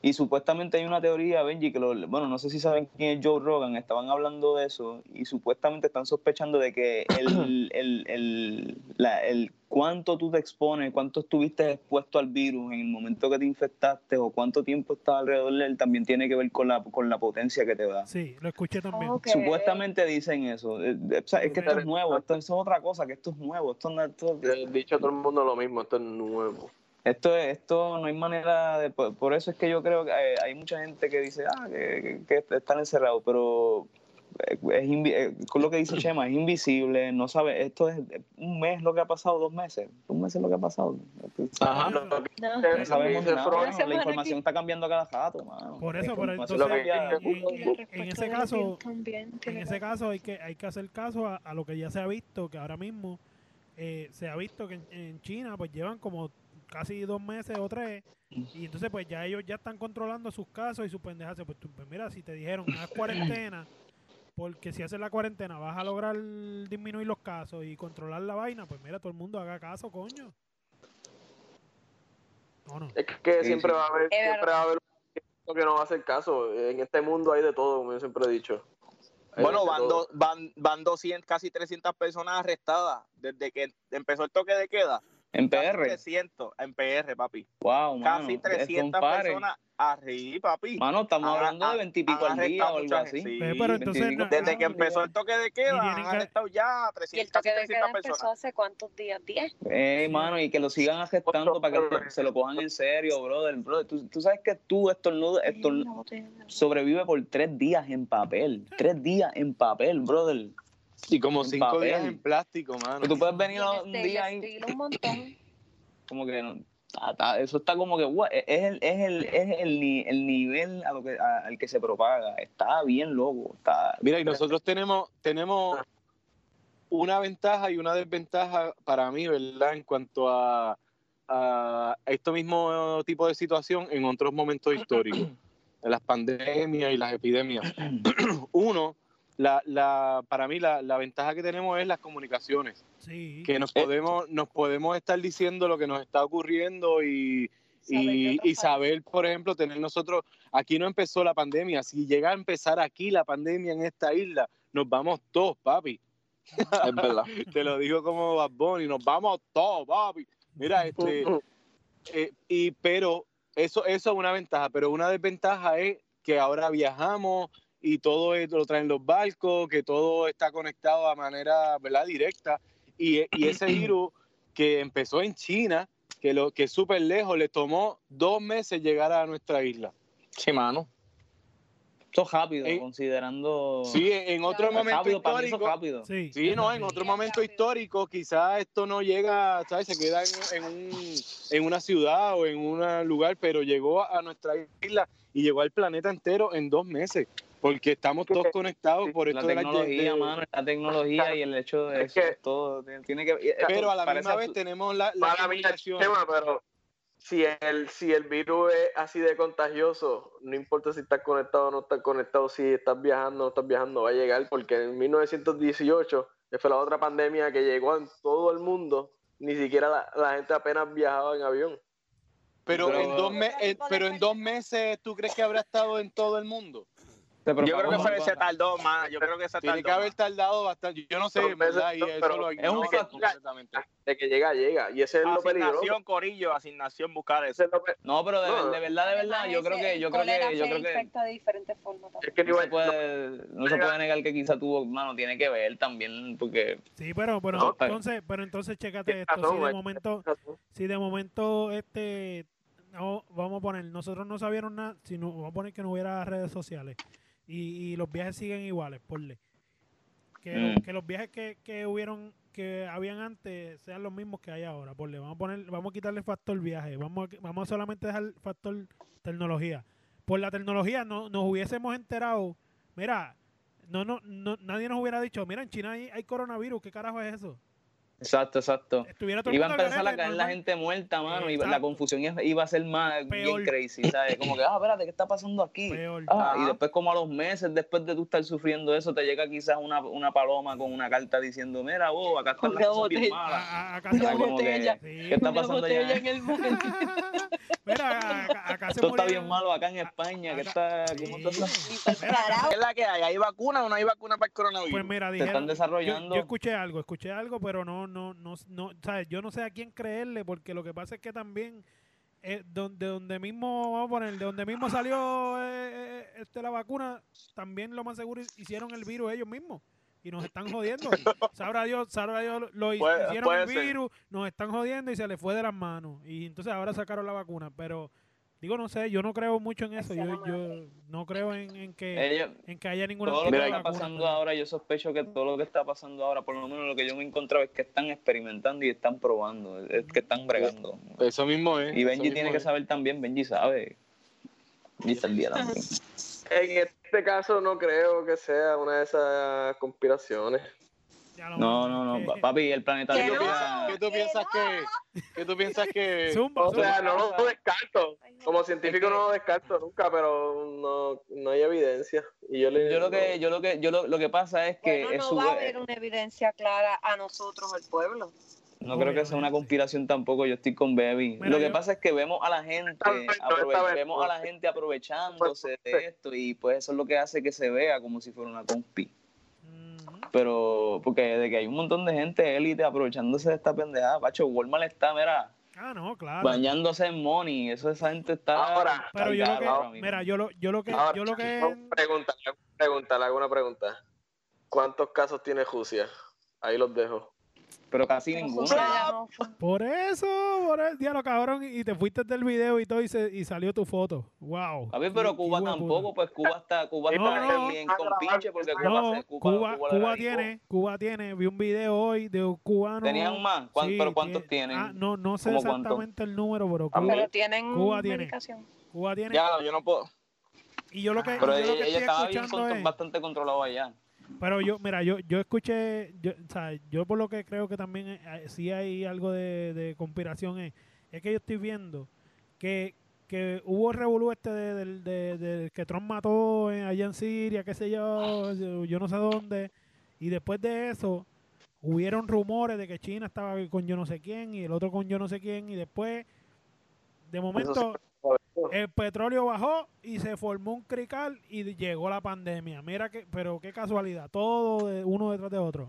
Y supuestamente hay una teoría, Benji, que lo, bueno, no sé si saben quién es Joe Rogan, estaban hablando de eso y supuestamente están sospechando de que el, <clears throat> el, el, la- el cuánto tú te expones, cuánto estuviste expuesto al virus en el momento que te infectaste o cuánto tiempo estás alrededor de él también tiene que ver con la, con la potencia que te da.
Sí, lo escuché también.
Supuestamente dicen eso. Eh, eh, es que esto es nuevo, esto, eso es otra cosa, que esto es nuevo. Esto, no- esto,
Le he dicho a todo el mundo lo mismo. Esto es nuevo.
Esto, es- esto no hay manera de... Por, por eso es que yo creo que hay, hay mucha gente que dice, ah, que, que, que están encerrados, pero eh, es invi- eh, con lo que dice Chema, es invisible, no sabe, esto es un mes lo que ha pasado, dos meses, un mes es lo que ha pasado.
Ajá.
No.
No sabemos
Freud,
nada,
Una
la información está cambiando a cada rato, mano.
Por eso,
información
entonces, en, en ese caso, en ese caso hay que, hay que hacer caso a, a lo que ya se ha visto, que ahora mismo eh, se ha visto que en, en China pues llevan como casi dos meses o tres y entonces pues ya ellos ya están controlando sus casos y sus pendejas. Pues, tú, pues mira, si te dijeron haz cuarentena, porque si haces la cuarentena vas a lograr disminuir los casos y controlar la vaina, pues mira, todo el mundo haga caso, coño. No, no.
Es que
Sí,
siempre
sí.
va a haber, siempre va a haber un que no va a hacer caso. En este mundo hay de todo, como yo siempre he dicho. Hay
Bueno, van, do- van, van 200, casi 300 personas arrestadas desde que empezó el toque de queda.
En
Casi
PR.
300 en PR, papi.
Wow, mano.
Casi
es
300
compare.
personas arriba, papi.
Mano, estamos hablando de
han-
20 y pico al día o algo así.
sí.
Pero entonces
20 y pico.
no-
Desde que empezó el toque de
Y
queda, han
que-
arrestado ya
Y el
300,
toque
casi
de queda
300
empezó
personas.
hace cuántos días, 10.
Eh, mano, y que lo sigan gestando para que se lo cojan en serio, brother. brother. Tú, tú sabes que tú estornudas, estorn- sobrevive por tres días en papel. Tres días en papel, brother.
Y como
En
cinco
papel.
días en plástico, mano.
Tú puedes venir
Y
un
el
día
estilo un montón. <clears throat>
como que no, ta- ta- eso está como que es el, es el, es el, ni- el nivel a lo que, a- al que se propaga. Está bien loco. Está,
Mira, y nosotros tenemos, tenemos una ventaja y una desventaja para mí, ¿verdad? En cuanto a, a esto mismo tipo de situación en otros momentos históricos, <clears throat> de las pandemias y las epidemias. <clears throat> Uno, la, la, para mí la, la ventaja que tenemos es las comunicaciones,
Sí.
que nos podemos, nos podemos estar diciendo lo que nos está ocurriendo y, y, y saber, por ejemplo, tener nosotros, aquí no empezó la pandemia, si llega a empezar aquí la pandemia en esta isla, nos vamos todos, papi.
Es verdad. <laughs>
Te lo digo como Bad Bunny, nos vamos todos, papi. Mira, este, <laughs> eh, y pero eso, eso es una ventaja, pero una desventaja es que ahora viajamos y todo esto lo traen los barcos, que todo está conectado a manera, ¿verdad? Directa. Y, y ese <clears throat> virus que empezó en China, que lo que es súper lejos, le tomó dos meses llegar a nuestra isla.
Sí, mano.
Esto es rápido,
Eh,
considerando.
Sí, en otro
Es
momento
rápido, para
histórico,
rápido.
Sí.
Sí, no, en otro momento histórico quizás esto no llega, ¿sabes? Se queda en, en, un, en una ciudad o en un lugar, pero llegó a nuestra isla y llegó al planeta entero en dos meses, porque estamos todos conectados por
La
esto de la
tecnología,
de-
mano, la tecnología y el hecho de
Es
eso,
que-
todo tiene que.
Pero a la misma vez tenemos la, la
Para mí,
comunicación.
tema, pero si el, si el virus es así de contagioso, no importa si estás conectado o no estás conectado, si estás viajando o no estás viajando, va a llegar, porque en 1918, que fue la otra pandemia que llegó en todo el mundo, ni siquiera la, la gente apenas viajaba en avión.
Pero,
Pero-
en dos me- eh, pero en dos meses, ¿tú crees que habrá estado en todo el mundo?
Yo creo que fue,
más.
se tardó más. Yo creo que se
Tiene
tardó
que haber tardado bastante. Yo no sé, verdad, y eso
pero
lo
es
un factor.
De que llega, llega. Y ese es lo peligroso.
Asignación, Corillo, asignación, buscar eso.
Es
No, pero de,
No.
de verdad, de verdad, yo creo que, yo creo que, yo creo que
de diferentes formas
es
también.
que
no se puede, no se puede negar que quizá tuvo, mano, tiene que ver también, porque
Sí, pero, pero
No,
entonces, pero entonces chécate esto. Si de
güey.
momento, si de momento, este, no, vamos a poner, nosotros no sabíamos nada, si no, vamos a poner que no hubiera redes sociales y, y los viajes siguen iguales, ponle. Que,
Mm.
que los viajes que, que hubieron, que habían antes sean los mismos que hay ahora, ponle. Vamos a poner, vamos a quitarle el factor viaje, vamos a, vamos a solamente dejar el factor tecnología. Por la tecnología no, nos hubiésemos enterado, mira, no, no, no, nadie nos hubiera dicho, mira, en China hay, hay coronavirus, ¿qué carajo es eso?
Exacto, exacto.
Estuviera todo
Iba a empezar a caer la gente muerta, mano, y la confusión iba- a ser más
Peor.
bien crazy, ¿sabes? Como que, ah, espérate, ¿qué está pasando aquí?
Peor.
Ah, y después como a los meses después de tú estar sufriendo eso, te llega quizás una, una paloma con una carta diciendo, mira, vos, acá están las cosas bien malas.
A- acá se
como que.
Sí.
¿qué está pasando ya?
en el. <laughs>
Mira, acá, acá se
Esto está bien malo acá en España, que está, ¿cómo
Sí.
¿Qué es la que hay? ¿Hay vacuna o no hay vacuna para el coronavirus?
Pues mira,
Se
dijeron,
están
yo,
desarrollando.
yo escuché algo, escuché algo, pero no, no, no, no, ¿sabes? Yo no sé a quién creerle, porque lo que pasa es que también eh, donde, donde mismo, vamos a poner, de donde mismo salió eh, eh, este, la vacuna, también lo más seguro hicieron el virus ellos mismos. Y nos están jodiendo. Sabrá Dios, sabrá Dios, lo
Puede-
hicieron
puede
el
ser.
virus, nos están jodiendo y se les fue de las manos. Y entonces ahora sacaron la vacuna. Pero, digo, no sé, yo no creo mucho en eso. Yo, yo no creo en, en que,
Ellos,
en que haya ninguna
todo lo que está pasando ahora, yo sospecho que todo lo que está pasando ahora, por lo menos lo que yo me he encontrado es que están experimentando y están probando, es que están bregando.
Eso mismo es.
Y Benji tiene que
es.
saber también, Benji sabe. Benji está al día también.
En este caso no creo que sea una de esas conspiraciones.
No, no, no, pa- papi, el planeta
Que
¿Qué tú
no,
piensas, qué tú
que
piensas
no.
que, qué tú piensas que <laughs>
Zumba,
O
zumba.
sea, no lo descarto. Como científico no lo descarto nunca, pero no, no hay evidencia. Y yo, le,
Yo lo que, yo lo que, yo lo, lo que pasa es que
Bueno,
es
no
su-
va a haber una evidencia clara a nosotros, el pueblo.
no creo que sea una conspiración tampoco, yo estoy con Baby.
Mira,
lo que
yo-
pasa es que vemos a la gente, aprove- vemos a la gente aprovechándose de esto y pues eso es lo que hace que se vea como si fuera una conspi. Pero porque de que hay un montón de gente élite aprovechándose de esta pendejada, Pacho, Walmart está, mira,
Ah, no, claro.
bañándose en money, eso esa gente está
Ahora,
Pero yo lo
ahora
que, mira, yo lo, yo lo que,
Ahora,
yo lo que,
una pregunta, pregunta, le hago una pregunta. ¿Cuántos casos tiene Rusia? Ahí los dejo.
Pero casi
Pero
ninguno.
No
por eso, por el diablo cabrón, y te fuiste del video y todo y, se- y salió tu foto. Wow.
A ver, pero Cuba tampoco, pues Cuba está, Cuba
No,
está
no.
bien con pinche porque Cuba,
No,
se- Cuba,
Cuba,
Cuba
Cuba,
le radicó.
tiene, Cuba tiene, vi un video hoy de un cubano.
¿Tenían más? ¿Cuán-
Sí,
pero cuántos
tiene-
tienen?
Ah, no, no sé exactamente el número, pero
A
Cuba,
Pero tienen
Cuba tiene. Cuba tiene.
Ya, yo no puedo.
Y yo lo que,
Pero
yo lo
ella,
que
ella
estoy
estaba bien
es,
bastante controlado allá.
Pero yo, mira, yo, yo escuché, yo, o sea, yo por lo que creo que también eh, sí hay algo de, de conspiración es, es que yo estoy viendo que, que hubo el revolú este de, del- de- de que Trump mató en- allá en Siria, qué sé yo, yo, yo no sé dónde, y después de eso hubieron rumores de que China estaba con yo no sé quién y el otro con yo no sé quién, y después, de momento, el petróleo bajó y se formó un crical y llegó la pandemia. Mira que, pero qué casualidad, todo de uno detrás de otro.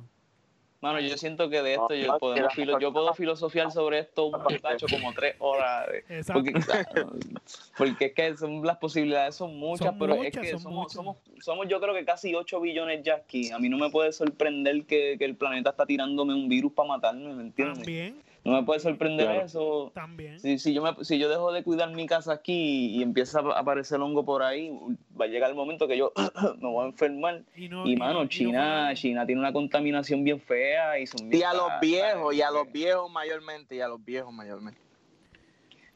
Mano, yo siento que de esto yo, podemos
que
filo- yo puedo filosofiar sobre esto un muchacho como tres horas.
Exacto.
Porque, <laughs> porque es que son, las posibilidades son muchas,
Son
pero
muchas,
es que
son
somos, somos, somos yo creo que casi 8 billones ya aquí. A mí no me puede sorprender que, que el planeta está tirándome un virus para matarme, ¿me entiendes?
También,
No me puede sorprender
Claro.
eso.
también.
Si, si, yo me, si yo dejo de cuidar mi casa aquí y empieza a aparecer hongo por ahí, va a llegar el momento que yo <clears throat> me voy a enfermar.
Y, no,
Y,
no-
mano,
no
China, China tiene una contaminación bien fea y son
Y a los viejos, y a los viejos mayormente, y a los viejos mayormente.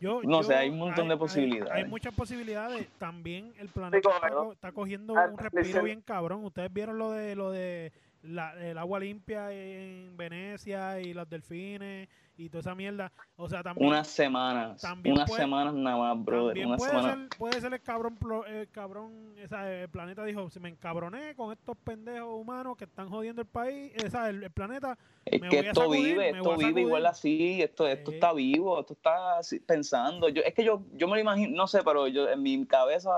yo-
no
yo-
sé, hay un montón de posibilidades.
Hay, muchas posibilidades. También el planeta está, está cogiendo
Ah,
un respiro bien cabrón. Ustedes vieron lo de lo de la- el agua limpia en Venecia y los delfines y toda esa mierda. O sea, también
Unas semanas,
También
unas
puede-
semanas nada más, brother. Una
puede
semana.
ser, puede ser el cabrón, el cabrón, esa, el planeta dijo, si me encabroné con estos pendejos humanos que están jodiendo el país, esa, el, el planeta,
Es
me
que
voy a
esto
sacudir,
vive, esto vive igual así, esto, esto está vivo, esto está así pensando. Yo, es que yo, yo me lo imagino, no sé, pero yo en mi cabeza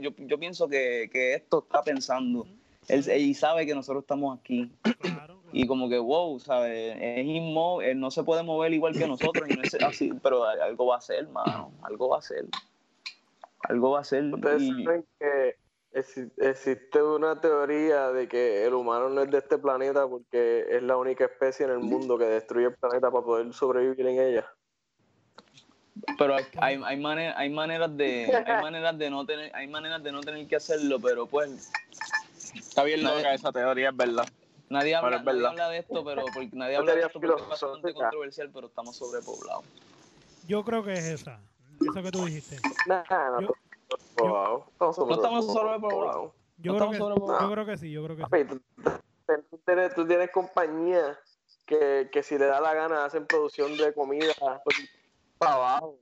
yo, yo pienso que, que esto está pensando. Él, él sabe que nosotros estamos aquí.
claro, <clears throat>
Y como que, wow, ¿sabes? Es inmóvil, él no se puede mover igual que nosotros, y no es así, pero algo va a ser, mano, algo va a ser. Algo va a ser.
Ustedes
y-
saben que exi- existe una teoría de que el humano no es de este planeta porque es la única especie en el mundo que destruye el planeta para poder sobrevivir en ella.
Pero hay, hay, hay, mane- hay maneras de hay maneras de no tener hay maneras de no tener que hacerlo, pero pues
Está bien
Nadie-
loca esa teoría, es verdad.
nadie habla, nadie habla de esto, pero porque nadie habla de esto porque es bastante controversial, pero estamos sobrepoblados.
yo creo que es esa, eso que tú dijiste.
Nah, no,
Yo-
wow. Estamos
No estamos sobrepoblados.
Yo,
No
creo que,
estamos sobrepoblados.
yo creo que sí, yo creo que sí.
Papi, tú, tú tienes, tú tienes compañías que, que si le da la gana hacen producción de comida para abajo.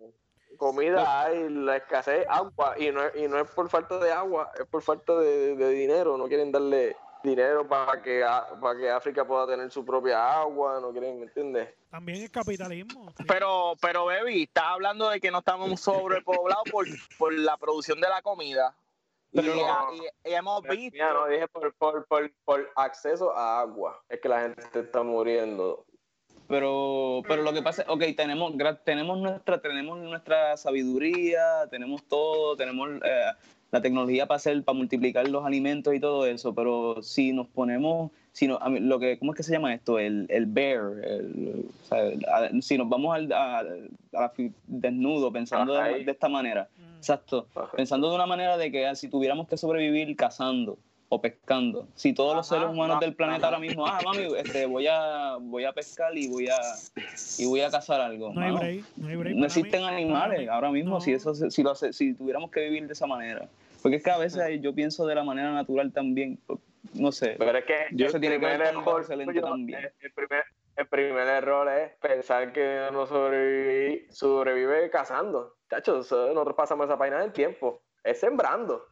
Comida hay, la escasez, agua, y no, es, y no es por falta de agua, es por falta de, de dinero. No quieren darle dinero para que, para que África pueda tener su propia agua, no quieren, ¿me entiendes?
También el capitalismo. sí.
Pero, pero, baby, estás hablando de que no estamos sobrepoblados por, por la producción de la comida. Y,
Pero-
y- y hemos visto.
Mira, no dije por, por, por, por acceso a agua, es que la gente está muriendo.
Pero, pero lo que pasa es, ok, tenemos, tenemos nuestra, tenemos nuestra sabiduría, tenemos todo, tenemos eh, la tecnología para hacer, para multiplicar los alimentos y todo eso, pero si nos ponemos, si no, lo que, ¿cómo es que se llama esto? El, el bear, el- o sea, el- a- si nos vamos al, a, a desnudo pensando de, esta manera,
Mm.
exacto,
Ajá.
pensando de una manera de que ah, si tuviéramos que sobrevivir cazando o pescando, si todos los seres humanos
ajá,
del planeta
ajá.
ahora mismo, ah, mami, este, voy a voy a pescar y voy a y voy a cazar algo.
No hay break, no hay break.
No existen
mí-
animales ahora mismo
no.
si eso se- si lo hace- si tuviéramos que vivir de esa manera. Porque es que a veces yo pienso de la manera natural también, no sé.
Pero es que
Yo-
el
eso tiene que ver
error
excelente
tuyo,
también.
el- el primer, el primer error es pensar que uno sobrevive, sobrevive cazando. Chacho, eso- nosotros pasamos esa página del tiempo. Es sembrando.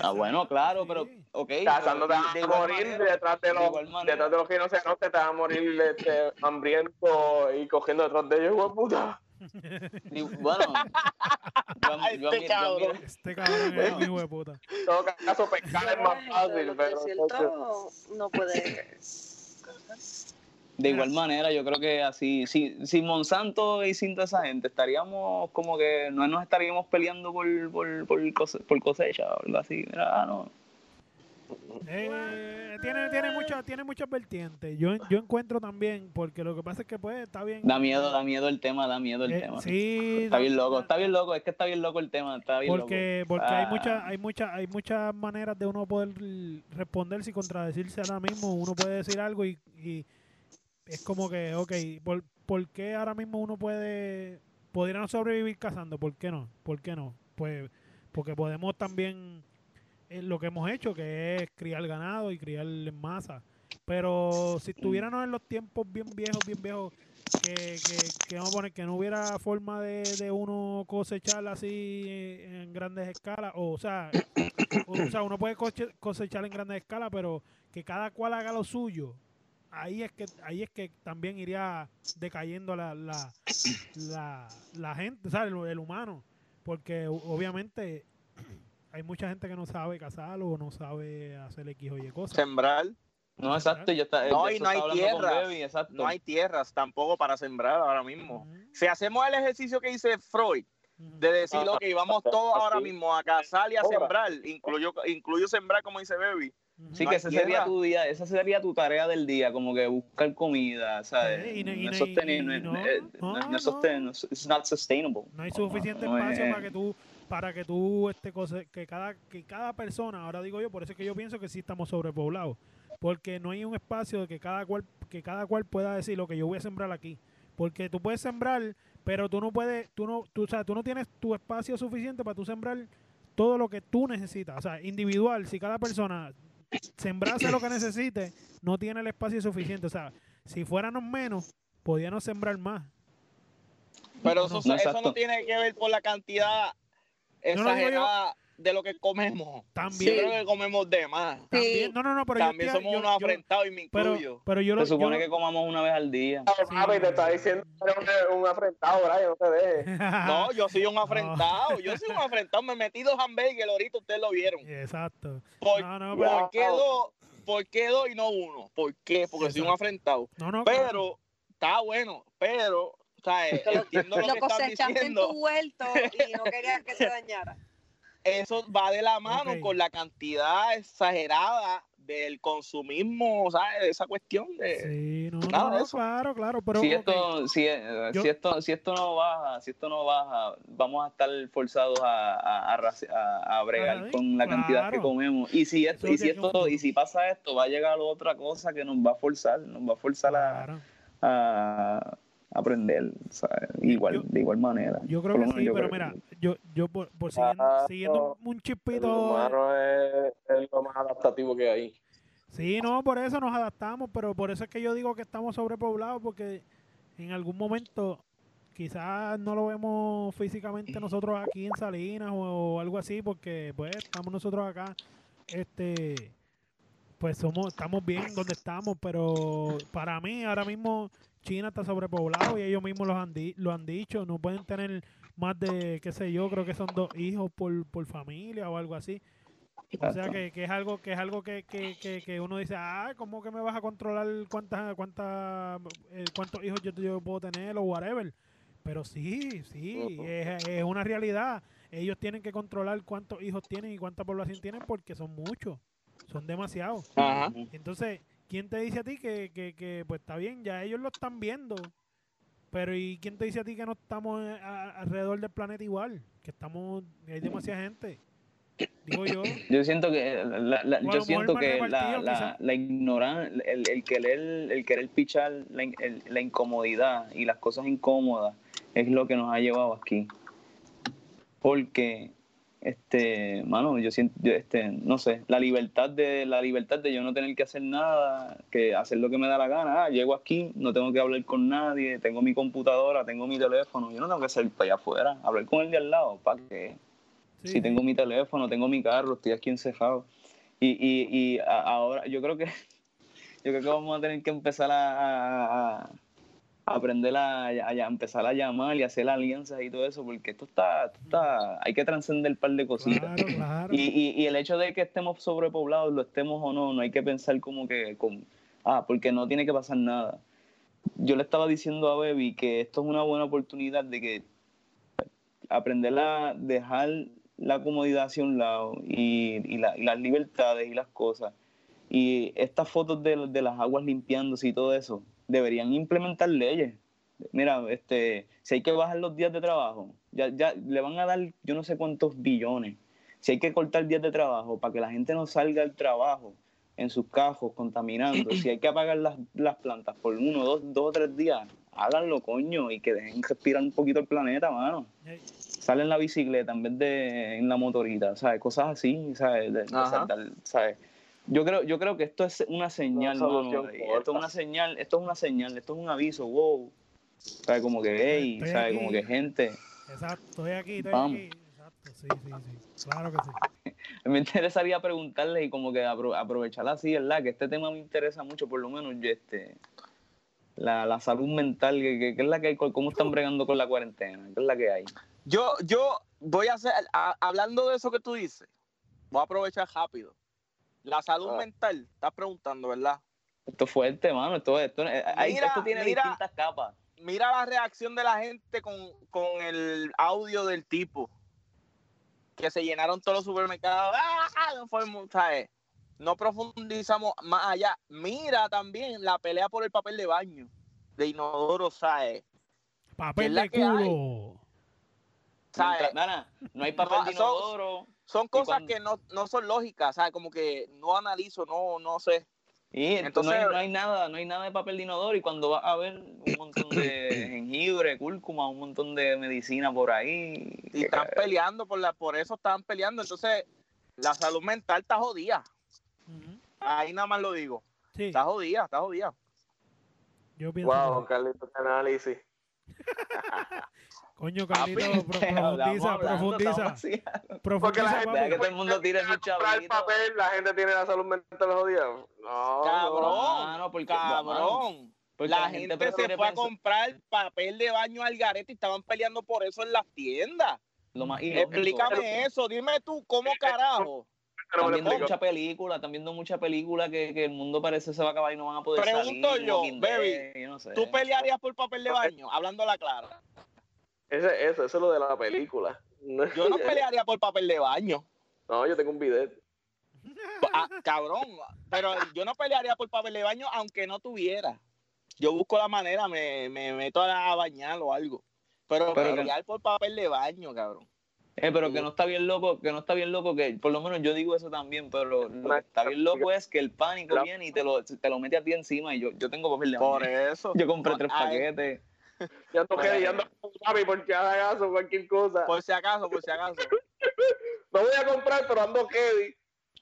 Ah, bueno, claro,
Sí.
pero ok.
Cazando te
pero
vas
de
a morir
manera-
detrás de
de
los,
manera-
detrás de los rinocerontes, te vas a morir <laughs> este, hambriento y cogiendo detrás de ellos, hijo de puta.
Y, bueno, Yo, yo,
Este
yo
cabrón.
mira-
Este cabrón es un hijo de puta.
Todo caso, pescar es más fácil,
Los
pero
desiertos no puede. <laughs>
de igual manera, yo creo que así, si, si Monsanto y sin toda esa gente estaríamos como que no nos estaríamos peleando por, por, por, cose- por cosecha o algo así. Mira, ah, no.
Eh, tiene, tiene, muchas tiene muchas vertientes. Yo, yo encuentro también, porque lo que pasa es que pues está bien.
Da miedo, da miedo el tema, da miedo el
Eh,
tema.
sí,
Está bien loco, está bien loco, es que está bien loco el tema, está bien
porque
loco.
porque hay
Ah,
muchas hay muchas hay muchas maneras de uno poder responder sin contradecirse ahora mismo uno puede decir algo y, y es como que ok ¿por, por qué ahora mismo uno puede podría no sobrevivir cazando por qué no por qué no pues porque podemos también eh, lo que hemos hecho que es criar ganado y criar en masa. Pero si estuviéramos en los tiempos bien viejos bien viejos que, que, que vamos a poner que no hubiera forma de, de uno cosechar así en grandes escalas o, o sea o, o sea uno puede cosechar en grandes escalas pero que cada cual haga lo suyo ahí es que ahí es que también iría decayendo la la, la, la gente ¿sabes? El, el humano porque obviamente hay mucha gente que no sabe cazar o no sabe hacer X o Y cosas
Sembrar.
No, exacto, yo está,
No,
de
y
eso
no hay tierras.
Baby.
No hay tierras tampoco para sembrar ahora mismo. Si hacemos el ejercicio que dice Freud, de decir, ok, vamos todos ahora mismo a cazar y a sembrar, incluyo, incluyo sembrar, como dice Baby.
Sí, que ese sería tu día, esa sería tu tarea del día, como que buscar comida, ¿sabes?
Y no- y
no
no-
es sostenible,
no,
eh,
no,
es sosten- no es- it's not sustainable.
No hay suficiente
No, no
espacio
es-
para que tú, para que tú, este, que cada, que cada persona, ahora digo yo, por eso es que yo pienso que sí estamos sobrepoblados, porque no hay un espacio de que cada cual, que cada cual pueda decir lo que yo voy a sembrar aquí, porque tú puedes sembrar, pero tú no puedes, tú no, tú, o sea, tú no tienes tu espacio suficiente para tú sembrar todo lo que tú necesitas, o sea, individual, si cada persona sembrase lo que necesite, no tiene el espacio suficiente, o sea, si fuéramos menos, podíamos sembrar más.
Pero
No,
eso,
no.
eso no tiene que ver por la cantidad exagerada de lo que comemos.
También.
Yo creo que comemos de más.
También, no, no, no, pero yo
También
estoy-
somos
yo-
unos
yo-
afrentados y me
pero,
incluyo.
pero yo lo
Se supone
yo-
que comamos una vez al día.
No, papi, te está diciendo que eres un, un afrentado, Brian, no te dejes. <laughs>
No, yo soy un afrentado. Yo soy un afrentado. Me metí dos hamburgues ahorita, ustedes lo vieron.
Exacto.
¿Por,
No, no,
¿por qué dos? ¿Por qué dos y no uno? ¿Por qué? Porque soy un afrentado.
No, no, claro.
Pero, está bueno, pero, o sea, <laughs> entiendo lo,
Lo
que
cosechaste en
diciendo.
tu huerto y no querías que se <laughs> dañara.
Eso va de la mano con la cantidad exagerada del consumismo, ¿sabes? De esa cuestión de...
Sí, no,
Nada
no,
de
no,
eso.
claro, claro, pero
si esto, si, eh,
Yo-
si esto, si esto no baja, si esto no baja, vamos a estar forzados a, a, a raci- a- a bregar con la cantidad que comemos. Y si esto,
Eso
y si esto,
yo-
y si pasa esto, va a llegar otra cosa que nos va a forzar, nos va a forzar a,
claro.
a aprender, ¿sabes? Igual,
Yo-
de igual manera.
Yo creo que sí,
yo
pero
creo
mira,
que-
yo, yo por, por siguiendo, un
El
chispito.
humano es, es lo más adaptativo que hay.
Sí, no, por eso nos adaptamos, pero por eso es que yo digo que estamos sobrepoblados, porque en algún momento quizás no lo vemos físicamente nosotros aquí en Salinas o, o algo así, porque pues estamos nosotros acá, este, pues somos, estamos bien donde estamos, pero para mí ahora mismo China está sobrepoblado y ellos mismos los han di- lo han dicho, no pueden tener más de, qué sé yo, creo que son dos hijos por, por familia o algo así. O sea que, que es algo que es algo que, que, que, que uno dice, ah, ¿cómo que me vas a controlar cuántas cuántas eh, cuántos hijos yo, yo puedo tener o whatever? Pero sí, sí, es, es una realidad. Ellos tienen que controlar cuántos hijos tienen y cuánta población tienen porque son muchos, son demasiados.
Ajá.
Entonces, ¿quién te dice a ti que, que, que pues está bien, ya ellos lo están viendo? Pero ¿y quién te dice a ti que no estamos eh, a- alrededor del planeta igual? Que estamos, hay demasiada gente. Digo yo.
Yo siento que la, yo siento que la, la, la ignorancia, el, el querer, el querer pichar la, el- la incomodidad y las cosas incómodas es lo que nos ha llevado aquí. Porque, este, mano, yo siento, yo, este, no sé, la libertad de, la libertad de yo no tener que hacer nada, que hacer lo que me da la gana. Ah, llego aquí, no tengo que hablar con nadie, tengo mi computadora, tengo mi teléfono, yo no tengo que salir para allá afuera, hablar con el de al lado, ¿para qué?
Sí,
si tengo mi teléfono, tengo mi carro, estoy aquí encerrado. Y, y, y a- ahora yo creo que <laughs> yo creo que vamos a tener que empezar a, a, a- aprender a, a- a empezar a llamar y hacer alianzas y todo eso, porque esto está, esto está hay que trascender un par de cositas.
Claro, claro.
Y, y, y el hecho de que estemos sobrepoblados, lo estemos o no, no hay que pensar como que, como, ah, porque no tiene que pasar nada. Yo le estaba diciendo a Baby que esto es una buena oportunidad de que aprender a dejar la comodidad hacia un lado y, y, la- y las libertades y las cosas. Y estas fotos de, de las aguas limpiándose y todo eso, deberían implementar leyes. Mira, este, si hay que bajar los días de trabajo, ya, ya le van a dar yo no sé cuántos billones. Si hay que cortar días de trabajo para que la gente no salga al trabajo en sus cajos contaminando, si hay que apagar las, las plantas por uno, dos, dos o tres días, háganlo, coño, y que dejen respirar un poquito el planeta, mano.
Ey,
Sale en la bicicleta en vez de en la motorita, ¿sabes? Cosas así, ¿sabes? De- de
Ajá.
saltar, ¿sabes? Yo creo, yo creo que esto es una señal,
Una
mano, y Esto es una señal, esto es una señal, esto es un aviso, wow. ¿Sabes? Como que, hey,
aquí.
Como que gente.
Exacto, estoy aquí, estoy
Vamos.
aquí. Exacto, sí, sí, sí. Claro que sí. <laughs>
Me interesaría preguntarle y como que apro- aprovechar así, ¿verdad? Que este tema me interesa mucho, por lo menos yo, este, la, la salud mental, que, que- que es la que hay, cómo están bregando con la cuarentena, qué es la que hay.
Yo, yo voy a hacer, a- hablando de eso que tú dices, voy a aprovechar rápido. La salud
Ah.
mental, estás preguntando, ¿verdad?
Esto es fuerte, mano, esto, esto, eh,
Mira,
esto tiene
mira.
distintas capas.
Mira la reacción de la gente con, con el audio del tipo. Que se llenaron todos los supermercados. ¡Ah! No, fue ¿sabes? no profundizamos más allá. Mira también la pelea por el papel de baño. De inodoro, ¿sabes?
Papel de culo.
¿Sabes?
Mientras- nana, no hay papel
No,
de inodoro.
Son cosas
cuando-
que no, no son lógicas, ¿sabes? Como que no analizo, no, no sé.
Y entonces no, hay, no hay nada, no hay nada de papel de inodoro y cuando vas a ver un montón de <coughs> jengibre, cúrcuma, un montón de medicina por ahí.
Y están peleando, por, la, por eso están peleando. Entonces, la salud mental está jodida. Ahí nada más lo digo.
Sí,
Está jodida, está jodida.
yo pienso
Wow,
que.
Carlitos, qué análisis. <laughs>
Coño, Carlito, <laughs>
Papi, estamos
profundiza,
hablando,
profundiza.
así.
Porque
Profundiza,
la gente,
que todo el mundo tire su
comprar
chavito.
papel, la gente tiene la salud mental jodida. No,
Cabrón,
no.
Porque-
cabrón.
porque
la,
la
gente,
gente
se fue a comprar papel de baño al garete y estaban peleando por eso en las tiendas.
Lo más ilógico.
Explícame eso, dime tú, ¿cómo carajo?
Pero
Están
me lo
viendo mucha película, están viendo mucha película que, que el mundo parece se va a acabar y no van a poder
Pregunto
salir.
yo,
Walking
baby,
yo no sé.
¿Tú pelearías por papel de baño? Hablando la clara.
Ese, eso, eso es lo de la película.
Yo no <laughs> pelearía por papel de baño.
No, yo tengo un bidet.
Ah, cabrón, pero yo no pelearía por papel de baño aunque no tuviera. Yo busco la manera, me, me meto a bañar o algo. Pero,
Pero que-
pelear por papel de baño, cabrón.
Eh, pero que no está bien loco, que no está bien loco, que por lo menos yo digo eso también, pero lo que está bien loco es que el pánico
La-
viene y te lo, te lo mete a ti encima y yo, yo tengo papel de
Por
baño.
eso. <laughs>
Yo compré tres
ay,
paquetes. <laughs>
Ya ando que ya ando con papi porque haga caso, cualquier cosa.
Por si acaso, por si acaso. <laughs>
No voy a comprar, pero ando heavy.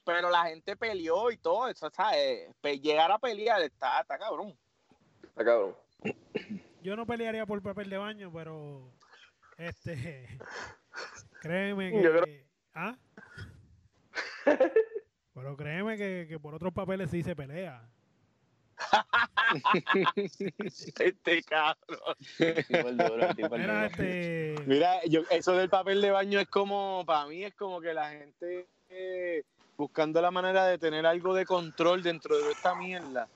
Pero la gente peleó y todo eso, ¿sabes? Pe- llegar a pelear está, está cabrón.
Ah, cabrón.
Yo no pelearía por papel de baño, pero este <laughs> créeme que
Yo creo-
¿Ah? Pero créeme que, que por otros papeles sí se pelea.
Este cabrón.
Tipo el duro, el tipo el
Mira,
duro.
este
Mira, yo, eso del papel de baño es como, para mí es como que la gente eh, buscando la manera de tener algo de control dentro de esta mierda.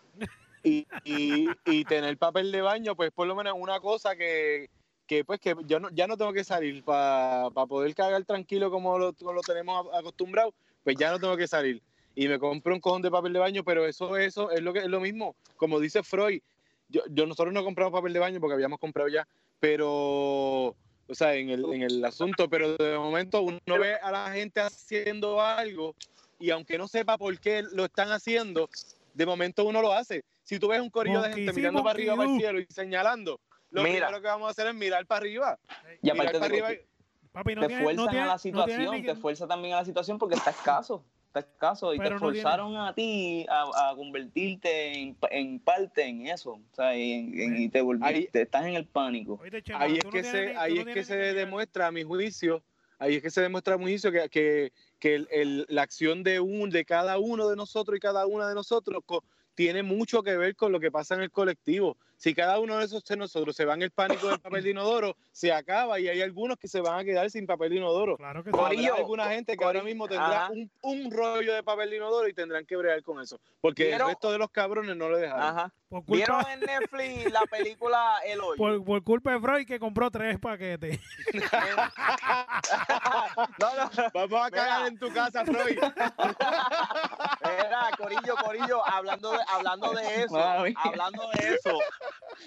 Y, y, y tener papel de baño, pues por lo menos una cosa que, que pues que yo no, ya no tengo que salir para poder cagar tranquilo como lo, como lo tenemos acostumbrado, pues ya no tengo que salir. Y me compro un cojón de papel de baño, pero eso, eso es lo que es lo mismo. Como dice Freud, yo, yo nosotros no compramos papel de baño porque habíamos comprado ya, pero o sea, en el, en el asunto, pero de momento uno ve a la gente haciendo algo y aunque no sepa por qué lo están haciendo, de momento uno lo hace. Si tú ves un corillo de gente mirando para arriba, para el cielo y señalando, lo
Mira.
primero que vamos a hacer es mirar para arriba.
Y
mirar
aparte
para
de
arriba
que
papi no
te
tiene,
fuerzan
no tiene,
a la
no tiene
situación,
ni
te fuerza también a la situación porque está escaso. Y
Pero
te
no tiene-
forzaron a ti a, a convertirte en, en parte en eso. O sea, y, en- en- y te, volví-
Ahí-
te estás en el pánico.
Chema,
ahí es
no
que
tienes
se, ahí
no
es que se
que-
demuestra a mi juicio, ahí es que se demuestra a mi juicio que, que, que el- el- la acción de un, de cada uno de nosotros y cada una de nosotros co- tiene mucho que ver con lo que pasa en el colectivo. Si cada uno de esos de nosotros se va en el pánico del papel de inodoro, se acaba y hay algunos que se van a quedar sin papel de inodoro.
Claro que sí.
Habrá
Corillo,
alguna gente que ahora mismo tendrá un, un rollo de papel de inodoro y tendrán que bregar con eso. Porque
¿Vieron?
el resto de los cabrones no lo dejaron.
Ajá.
Por
¿Vieron en Netflix la película El Hoyo?
por, por culpa de Freud que compró tres paquetes. <laughs>
no, no.
Vamos a cagar
Mira.
en tu casa, Freud.
Mira, Corillo, Corillo, hablando de, hablando de eso,
Mami.
hablando de eso,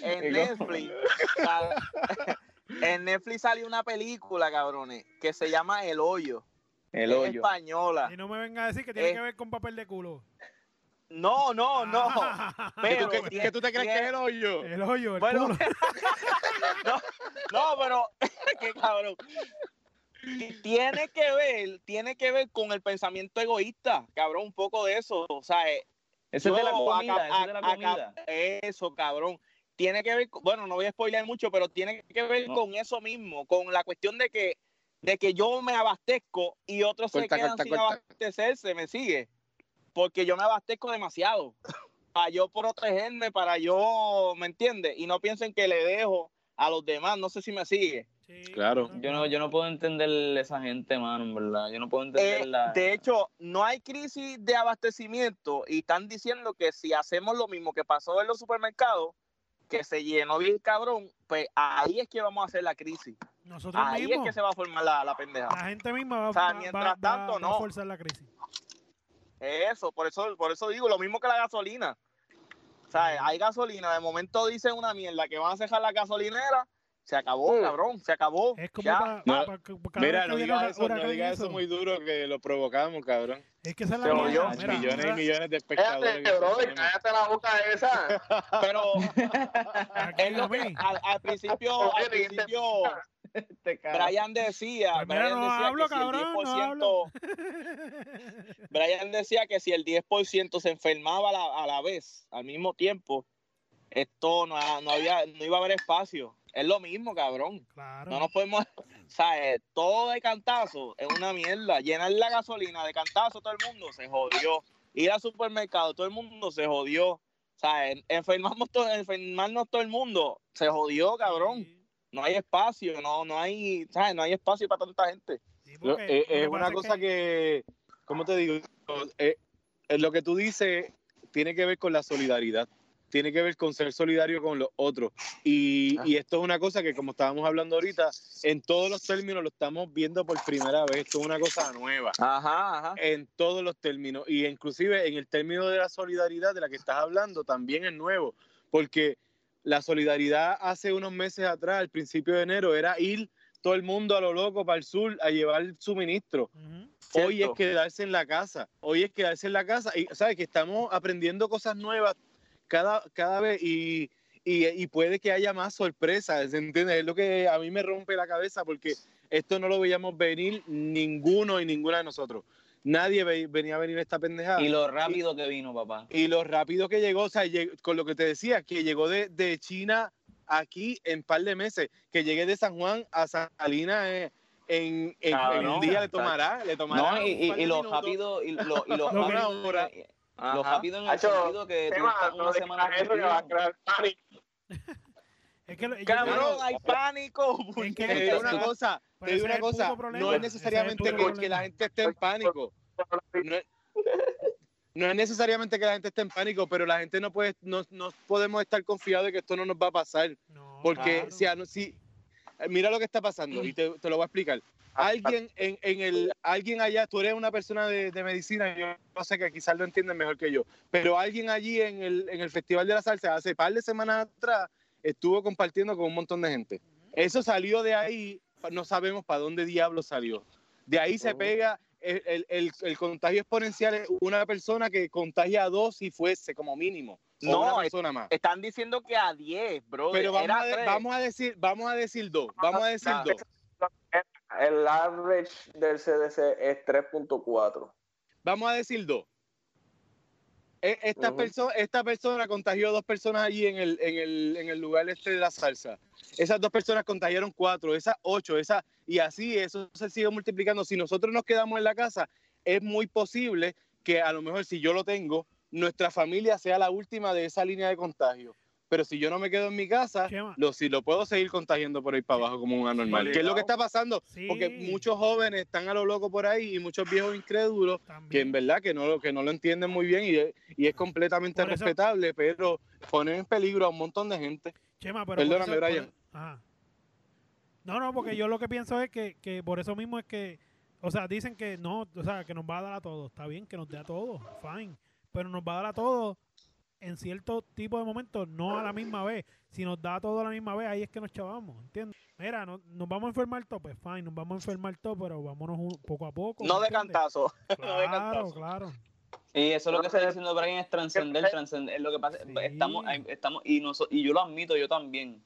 en Netflix, sa- <laughs> <laughs> en Netflix salió una película, cabrones, que se llama El Hoyo.
El
Es
hoyo.
española.
Y no me venga a decir que tiene
Eh.
que ver con papel de culo.
No, no, no. <laughs>
¿Qué tú,
Pero,
qué- qué tú te crees que es el hoyo?
El hoyo, el
Bueno,
culo.
no, pero, qué cabrón. Tiene que ver, tiene que ver con el pensamiento egoísta, cabrón, un poco de eso. O sea, eh,
Ese es de la comida,
acá-
ese es de la
acá-
comida.
Eso, cabrón. Tiene que ver, con- bueno, no voy a spoiler mucho, pero tiene que ver
No.
con eso mismo, con la cuestión de que, de que yo me abastezco y otros se quedan
corta,
sin
corta.
abastecerse, ¿me sigue? Porque yo me abastezco demasiado. Para yo protegerme, para yo, ¿me entiendes? Y no piensen que le dejo a los demás, no sé si me sigue.
Sí,
Claro.
Yo no, yo no puedo entender esa gente, mano, en verdad. Yo no puedo
Eh,
la...
de hecho, no hay crisis de abastecimiento y están diciendo que si hacemos lo mismo que pasó en los supermercados, que se llenó bien cabrón, pues ahí es que vamos a hacer la crisis.
Nosotros
Ahí es que se va a formar la, la pendeja.
La gente misma va,
O sea,
va-
mientras
va-
tanto,
va a
no.
forzar la crisis.
Eso, por eso, por eso digo, lo mismo que la gasolina. O sea, hay gasolina, de momento dicen una mierda que van a cejar la gasolinera, se acabó,
Mm.
cabrón, se acabó.
Es como
ya.
pa-
No,
pa- pa- cada
Mira, no digas eso, no
y
eso muy duro que lo provocamos, cabrón.
Es que esa es la
oyó.
mira,
millones y millones de espectadores.
Cállate, bro, la boca esa. <laughs>
Pero es lo que al, al principio, al principio
Este.
Brian decía,
Pues
Brian
no
decía
hablo,
que si el
cabrón, no
10%, <laughs> Brian decía que si el 10% se enfermaba a la, a la vez, al mismo tiempo, esto no, no había, no iba a haber espacio. Es lo mismo, cabrón.
Claro.
No nos podemos, <laughs> eh, todo de cantazo es una mierda. Llenar la gasolina de cantazo todo el mundo se jodió. Ir al supermercado, todo el mundo se jodió. En- enfermamos todo, enfermarnos todo el mundo, se jodió, cabrón.
Sí,
No hay espacio, no, no hay, ¿sabes? No hay espacio para tanta gente.
sí,
Lo-
porque
eh,
que
es una cosa que, ¿cómo te digo? Eh, eh, lo que tú dices tiene que ver con la solidaridad, tiene que ver con ser solidario con los otros. Y,
Ah.
y esto es una cosa que, como estábamos hablando ahorita, en todos los términos lo estamos viendo por primera vez. Esto es una cosa nueva.
Ajá, ajá.
En todos los términos. Y inclusive en el término de la solidaridad de la que estás hablando, también es nuevo. Porque la solidaridad hace unos meses atrás, al principio de enero, era ir todo el mundo a lo loco para el sur a llevar suministro.
Ujú.
Hoy es quedarse en la casa. Hoy es quedarse en la casa. Y sabes que estamos aprendiendo cosas nuevas cada, cada vez y, y, y puede que haya más sorpresas. ¿Entiendes? Es lo que a mí me rompe la cabeza porque esto no lo veíamos venir ninguno y ninguna de nosotros. Nadie ve- venía a venir esta pendejada.
Y lo rápido que vino, papá.
Y lo rápido que llegó, o sea, con lo que te decía, que llegó de, de China aquí en par de meses, que llegué de San Juan a Salinas eh, en, en, en un día le tomará, le tomará
No, y, y, y lo rápido, y lo, y lo <laughs> rápido,
Ahora-
lo
Ajá.
rápido en el
Hacho,
sentido que tú estás
no
una semana
eso que va a crear pánico.
Es que lo-
Cabrón, hay pánico.
Es que-
Te digo
Pero
una cosa, te digo una cosa,
problema,
no es necesariamente que, la gente esté en pánico. No es, no es necesariamente que la gente esté en pánico, pero la gente no puede, no, no podemos estar confiados de que esto no nos va a pasar.
No,
Porque
claro.
si, a- si- mira lo que está pasando y te, te lo voy a explicar. Alguien en, en el alguien allá, tú eres una persona de, de medicina, yo no sé que quizás lo entienden mejor que yo, pero alguien allí en el, en el Festival de la Salsa hace par de semanas atrás estuvo compartiendo con un montón de gente. Eso salió de ahí, no sabemos para dónde diablo salió. De ahí se pega el, el- el- el contagio exponencial, es una persona que contagia a dos si fuese como mínimo.
No,
una persona más.
Están diciendo que a 10, bro.
Pero vamos
Era
a, de- vamos a decir, vamos a decir dos, vamos a decir dos.
El average del CDC es 3.4.
Vamos a decir dos. E- Esta, perso- esta persona contagió a dos personas allí en el, en, el, en el lugar este de la salsa. Esas dos personas contagiaron cuatro, esas ocho, esas, y así eso se sigue multiplicando. Si nosotros nos quedamos en la casa, es muy posible que a lo mejor si yo lo tengo, nuestra familia sea la última de esa línea de contagio. Pero si yo no me quedo en mi casa, lo, si lo puedo seguir contagiando por ahí para abajo como un anormal. ¿Qué es lo que está pasando?
Sí.
Porque muchos jóvenes están a lo loco por ahí y muchos viejos incrédulos que en verdad que no, lo- que no lo entienden muy bien y es, y es completamente
eso-
respetable, pero ponen en peligro a un montón de gente.
Chema, pero
Perdóname,
eso- por-
Brian.
Ajá. No, no, porque yo lo que pienso es que, que por eso mismo es que, o sea, dicen que no, o sea, que nos va a dar a todos. Está bien que nos dé a todos, fine. Pero nos va a dar a todos en cierto tipo de momentos, no a la misma vez. Si nos da a todos a la misma vez, ahí es que nos chavamos, ¿entiendes? Mira, no- nos vamos a enfermar todo, pues fine, nos vamos a enfermar todo, pero vámonos un- poco a poco.
No de cantazo. <laughs> no de
Claro,
cantazo.
claro.
Y eso es lo que está diciendo Brian, es trascender, trascender. Es lo que pasa,
Sí.
estamos, estamos, y, noso- y yo lo admito, yo también.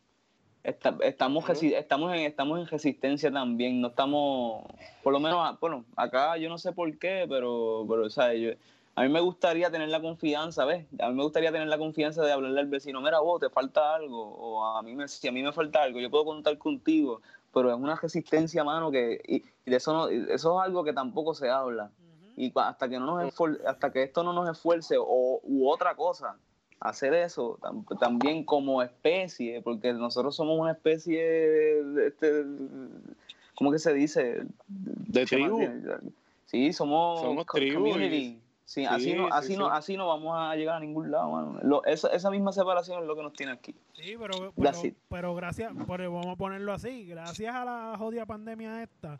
Esta- estamos, resi- estamos, en, estamos en resistencia también, no estamos, por lo menos, a- bueno, acá yo no sé por qué, pero, pero o sea, yo- a mí me gustaría tener la confianza, ¿ves? A mí me gustaría tener la confianza de hablarle al vecino, mira vos, te falta algo, o a mí me, si a mí me falta algo, yo puedo contar contigo, pero es una resistencia, mano, que, y, y de eso, no, eso es algo que tampoco se habla y hasta que no nos esfor- hasta que esto no nos esfuerce o u otra cosa hacer eso tam- también como especie porque nosotros somos una especie de, este, cómo que se dice
De tribu.
sí somos
y-.
Sí,
Sí,
así no
sí,
así no
sí.
así no vamos a llegar a ningún lado mano. Lo- esa, esa misma separación es lo que nos tiene aquí
Sí, pero, pero, pero gracias, pero vamos a ponerlo así, gracias a la jodida pandemia esta,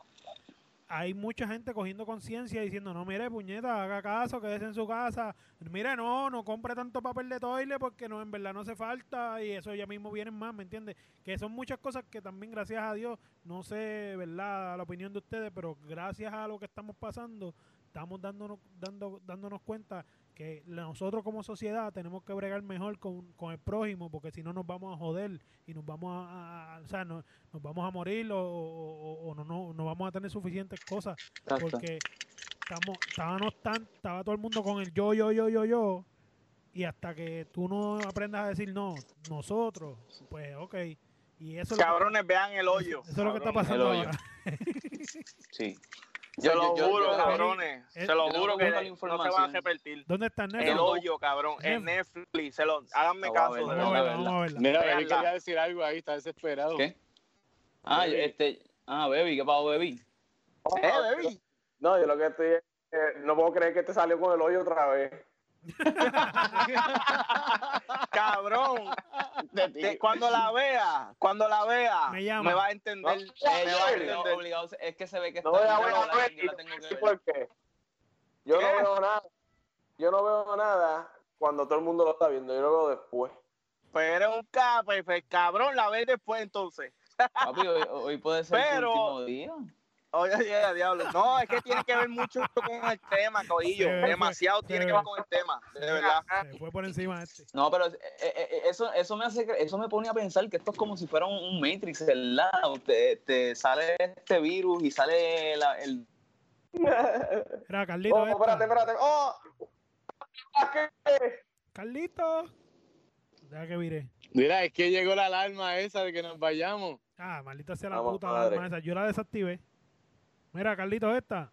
hay mucha gente cogiendo conciencia diciendo, no, mire, puñeta, haga caso, quédese en su casa, mire, no, no compre tanto papel de toile porque no, en verdad no hace falta y eso ya mismo vienen más, ¿me entiendes? Que son muchas cosas que también, gracias a Dios, no sé, ¿verdad?, la opinión de ustedes, pero gracias a lo que estamos pasando, estamos dándonos, dando, dándonos cuenta que nosotros como sociedad tenemos que bregar mejor con, con el prójimo porque si no nos vamos a joder y nos vamos a, a- o sea, no- nos vamos a morir o, o- o no, no, no vamos a tener suficientes cosas
Exacto.
porque estamos, estábamos tan, estaba todo el mundo con el yo, yo, yo, yo, yo y hasta que tú no aprendas a decir no, nosotros, pues ok. Y eso es lo que-
Cabrones, vean el hoyo.
eso es lo que está pasando
el hoyo.
ahora.
sí <laughs>
Se lo
yo-
juro,
yo-
cabrones.
eh,
se lo
yo
juro que
la
no se van a repetir.
¿Dónde está
El
Netflix?
hoyo, cabrón. En Netflix. Se lo, háganme
Lo
caso. de verdad.
verla, a verla.
Mira. Baby quería decir algo ahí, está desesperado.
qué ah
Baby.
este ah baby qué pasó baby
Eh, baby.
No, yo lo que estoy es que no puedo creer que te salió con el hoyo otra vez.
Cabrón. De- de- cuando la vea, cuando la vea,
Me llama.
va a entender.
No,
me va a entender.
Obligado- obligado, es que se ve que
No
está
voy a
yo
ver,
la- yo la tengo que
¿y
ver.
por qué? Yo
¿Qué?
no veo nada. Yo no veo nada cuando todo el mundo lo está viendo. Yo lo veo después.
Pero es un pues, pues, cabrón, la ve después entonces.
Papi, hoy, hoy puede ser
Pero-
tu último día.
Oye, oye, diablo. No, es que tiene que ver mucho con el tema, Corillo. Demasiado tiene que ver con el tema, de verdad.
Se fue por encima este.
No, pero eh, eh, eh, eso, eso me hace, eso me pone a pensar que esto es como si fuera un, un Matrix, ¿verdad? Te, te sale este virus y sale la- el
Era Carlito.
Oh, espérate, espérate. ¡Oh! ¿Qué?
Carlito. Deja que vire.
Mira, es que llegó la alarma esa de que nos vayamos.
Ah, maldita sea la
Vamos,
puta alarma esa. Yo la desactivé. Mira, Carlito, esta.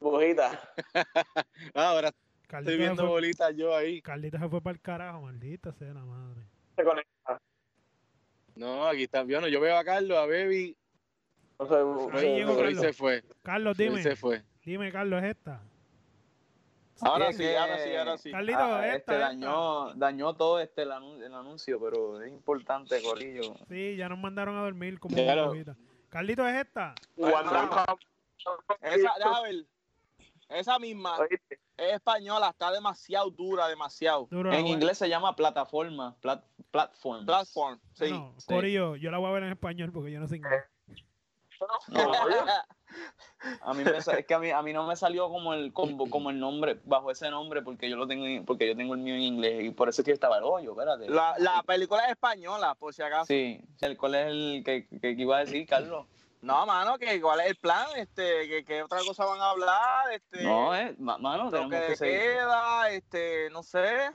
Bujita. <laughs>
Ah, ahora
Carlito
estoy
se
viendo
fue,
bolitas yo ahí.
Carlito se fue para el carajo, maldita sea la madre.
Se conecta.
No, aquí está. Yo, no, yo veo a Carlos, a Baby,
No sé,
Ahí llegó
ahí
Carlos.
se fue.
Carlos, dime.
se fue.
Dime, Carlos, ¿es esta?
Ahora sí,
que-
ahora sí, ahora sí.
Carlito,
Ah,
esta,
este
esta.
dañó, dañó todo este el, anun- el anuncio, pero es importante, Corillo.
Sí, ya nos mandaron a dormir como
Ya
una
lo-.
Carlito, ¿es esta?
Esa, déjame ver. Esa misma
Oíste,
es española, está demasiado dura, demasiado.
Duro,
En inglés se llama plataforma, plat, platform.
Platform, sí.
No,
sí.
Corillo, yo la voy a ver en español porque yo no sé inglés.
No, a mí me es que a mí, a mí no me salió como el como, como el nombre bajo ese nombre porque yo lo tengo en- porque yo tengo el mío en inglés y por eso es que estaba el hoyo, espérate.
la, la película es española, por si acaso.
Sí, el cuál es el que, que, que iba a decir Carlos.
No, mano, que cuál es el plan, este, que, que otra cosa van a hablar, este,
No, eh, ma- mano,
lo que
que seguir.
queda, este, no sé.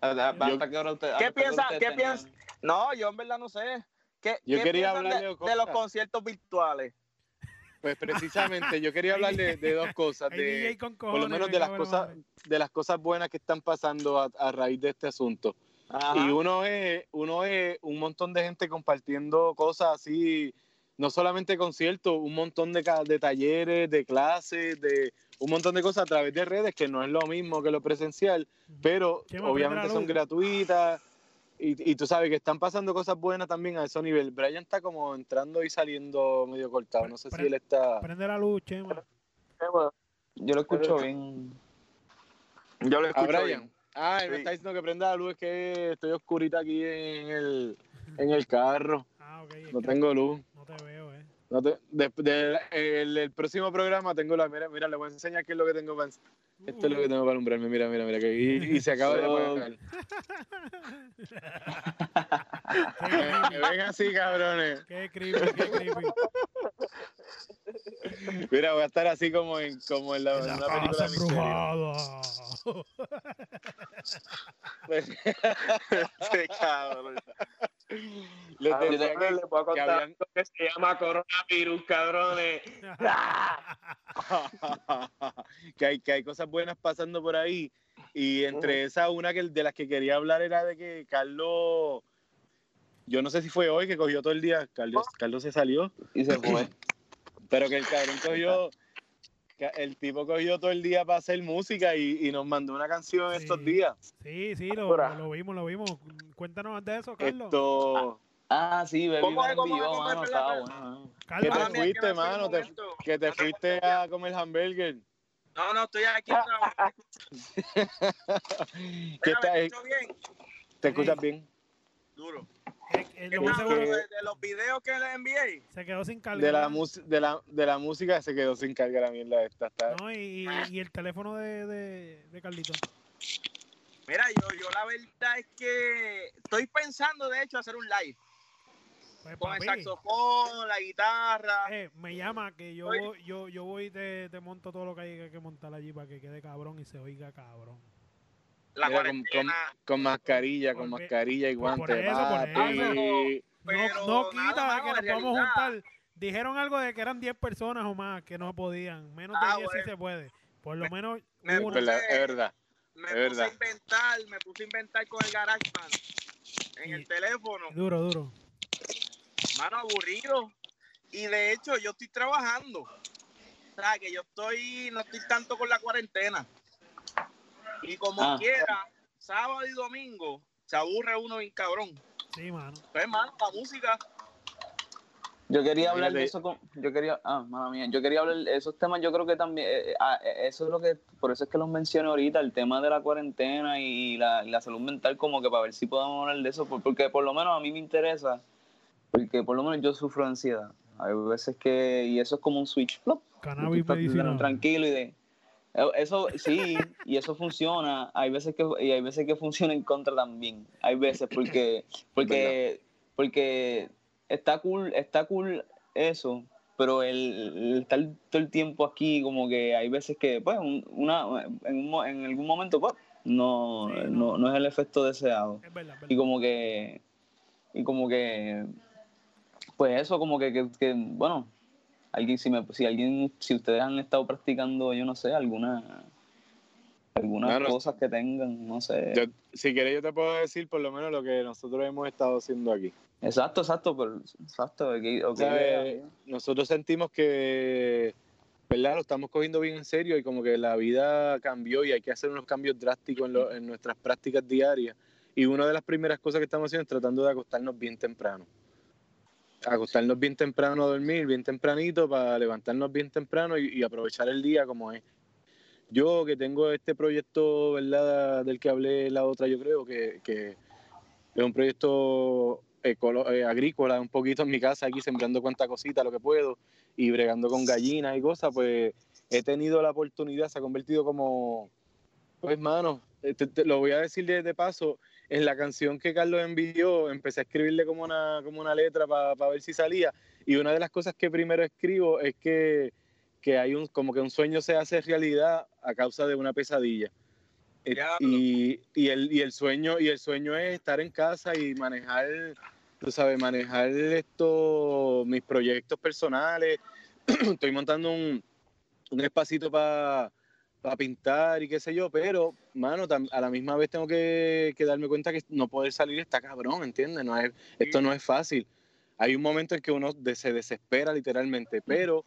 Hasta- hasta qué hora usted-
¿Qué piensa-
ustedes
qué piensa? No, yo en verdad no sé. ¿Qué,
Yo
qué
quería hablarle
de,
de
los conciertos virtuales?
Pues <laughs> precisamente yo quería hablar de, de dos cosas, de, por lo menos
me
de las cosas, de las cosas buenas que están pasando a, a raíz de este asunto. Y uno es, uno es un montón de gente compartiendo cosas así, no solamente conciertos, un montón de, de talleres, de clases, de un montón de cosas a través de redes, que no es lo mismo que lo presencial, pero obviamente son gratuitas. Y, y tú sabes que están pasando cosas buenas también a ese nivel. Brian está como entrando y saliendo medio cortado. No sé si él está...
Prende la luz, Chema.
Yo lo escucho bien.
Yo lo
A
escucho
Brian.
bien.
Ah, él me
Sí.
está diciendo que prenda la luz, es que estoy oscurita aquí en el, en el carro.
Ah, ok. es
No tengo luz.
No te veo, eh.
No te- de- de- el, el próximo programa tengo la. Mira, mira, le voy a enseñar qué es lo que tengo para. Esto es lo que tengo para alumbrarme. Mira, mira, mira. Que, y, y se acaba de
So-
apagar.
Qué
Me
creepy,
ven así, cabrones.
qué creepy, qué creepy.
Mira, voy a estar así como en, como en, la, en
La
una película
casa
de misterio. <laughs>
Sí, cabrón.
Les
A
decía que-
les voy a
que
contar
habían-
que se llama coronavirus, cabrones. <laughs>
que, hay, que hay cosas buenas pasando por ahí. Y entre esas, una que, de las que quería hablar era de que Carlos, yo no sé si fue hoy que cogió todo el día, Carlos, Carlos se salió,
Y se fue. <clears throat>
pero que el cabrón cogió, el tipo cogió todo el día para hacer música y, y nos mandó una canción
Sí.
estos días.
Sí, sí, lo,
Ahora.
lo vimos, lo vimos. Cuéntanos de eso, Carlos.
Esto,
Ah, sí, Baby
¿Cómo
me envió, mano, estaba bueno.
que te fuiste, mano, te, que te
te
fuiste a comer hamburger.
No, no, estoy aquí. <laughs> trabajando.
¿Qué tal?
¿me escucho bien?
¿Te escuchas bien?
Duro.
eh, eh,
de, de los videos que les envié.
se quedó sin carga.
De la, de, la, de la música se quedó sin carga la mierda esta. Está,
No, y, y- y el teléfono de, de, de Carlito.
Mira, yo, yo la verdad es que estoy pensando, de hecho, hacer un live
Pues,
con el
papi,
saxofón, la guitarra.
eh, me llama que yo, voy- yo, yo voy y te, te monto todo lo que hay que montar allí para que quede cabrón y se oiga cabrón.
la
Mira, con,
cuarentena.
con mascarilla, con
Por-
mascarilla y
por
guantes.
eso, por
papi.
Pero
no no quita
nada,
de que nos podamos juntar. Dijeron algo de que eran 10 personas o más que no podían. Menos de
Ah,
10 sí
bueno.
se puede. Por lo menos
me
Es
uno.
puse-
verdad, es verdad.
me
Es
puse
verdad.
a inventar, me puse a inventar con el GarageBand en
Y-
el teléfono.
Duro, duro.
Mano, aburrido. Y de hecho, yo estoy trabajando. O sea, que yo estoy, no estoy tanto con la cuarentena. Y como
Ah.
quiera, sábado y domingo, se aburre uno bien cabrón.
Sí, mano.
Pues, mano, la música.
Yo quería hablar de eso con, yo quería, ah, mala mía, yo quería hablar de esos temas, yo creo que también, eh, ah, eh, eso es lo que, por eso es que los mencioné ahorita, el tema de la cuarentena y la, y la salud mental, como que para ver si podemos hablar de eso, por- porque por lo menos a mí me interesa, porque por lo menos yo sufro de ansiedad, hay veces que, y eso es como un switch, plop,
Cannabis medicinal.
tranquilo y de, eso sí, y eso funciona, hay veces que, y hay veces que funciona en contra también, hay veces porque, porque, porque está cool, está cool eso, pero el, el estar todo el tiempo aquí, como que hay veces que, pues, un- una, en, un en algún momento, pues, no,
Sí, no.
no, no es el efecto deseado.
Es verdad, es
Y como que, y como que, pues eso, como que, que, que, bueno, alguien, si, me, si alguien, si ustedes han estado practicando, yo no sé, alguna, algunas
Claro.
cosas que tengan, no sé.
Yo- si quieres, yo te puedo decir por lo menos lo que nosotros hemos estado haciendo aquí.
Exacto, exacto, pero, exacto, ok, ok,
¿Sabes? Nosotros sentimos que, ¿verdad? Lo estamos cogiendo bien en serio y como que la vida cambió y hay que hacer unos cambios drásticos en, lo- en nuestras prácticas diarias. Y una de las primeras cosas que estamos haciendo es tratando de acostarnos bien temprano. Acostarnos bien temprano a dormir, bien tempranito, para levantarnos bien temprano y, aprovechar el día como es. Yo que tengo este proyecto. Del que hablé la otra, yo creo que, que es un proyecto ecolo- eh, agrícola, un poquito en mi casa, aquí sembrando cuanta cosita, lo que puedo, y bregando con gallinas y cosas, pues he tenido la oportunidad, se ha convertido como, pues mano, te lo voy a decir de, de paso, en la canción que Carlos envió, empecé a escribirle como una, como una letra para ver si salía, y una de las cosas que primero escribo es que, que hay un, como que un sueño se hace realidad a causa de una pesadilla. Eh. Y, y, el, y el sueño y el sueño es estar en casa y manejar tú sabes manejar esto mis proyectos personales <clears throat> estoy montando un, un espacito para pintar y qué sé yo, pero, mano, a la misma vez tengo que, que darme cuenta que no poder salir está cabrón, ¿entiendes? No es, esto no es fácil. Hay un momento en que uno se desespera literalmente, pero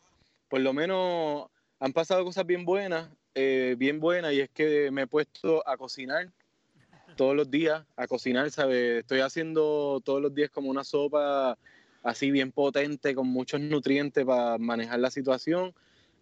por lo menos han pasado cosas bien buenas, eh, bien buenas, y es que me he puesto a cocinar todos los días, a cocinar, ¿sabes? Estoy haciendo todos los días como una sopa así bien potente, con muchos nutrientes para manejar la situación.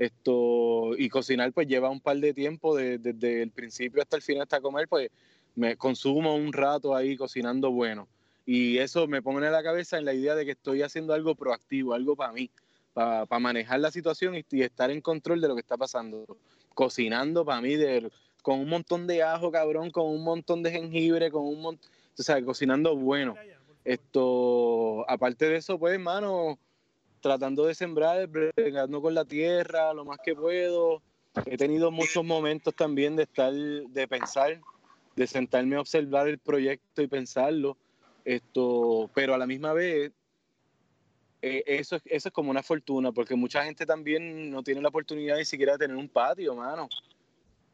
Esto, y cocinar pues lleva un par de tiempo, de- desde el principio hasta el final hasta comer, pues me consumo un rato ahí cocinando bueno. Y eso me pone en la cabeza en la idea de que estoy haciendo algo proactivo, algo para mí, para manejar la situación y, y estar en control de lo que está pasando. Cocinando para mí de, con un montón de ajo, cabrón, con un montón de jengibre, con un montón, o sea, cocinando bueno. Esto, aparte de eso, pues, hermano, tratando de sembrar, bregando con la tierra lo más que puedo. He tenido muchos momentos también de estar, de pensar, de sentarme a observar el proyecto y pensarlo. Esto, pero a la misma vez, eh, eso, es- eso es como una fortuna, porque mucha gente también no tiene la oportunidad ni siquiera de tener un patio, mano.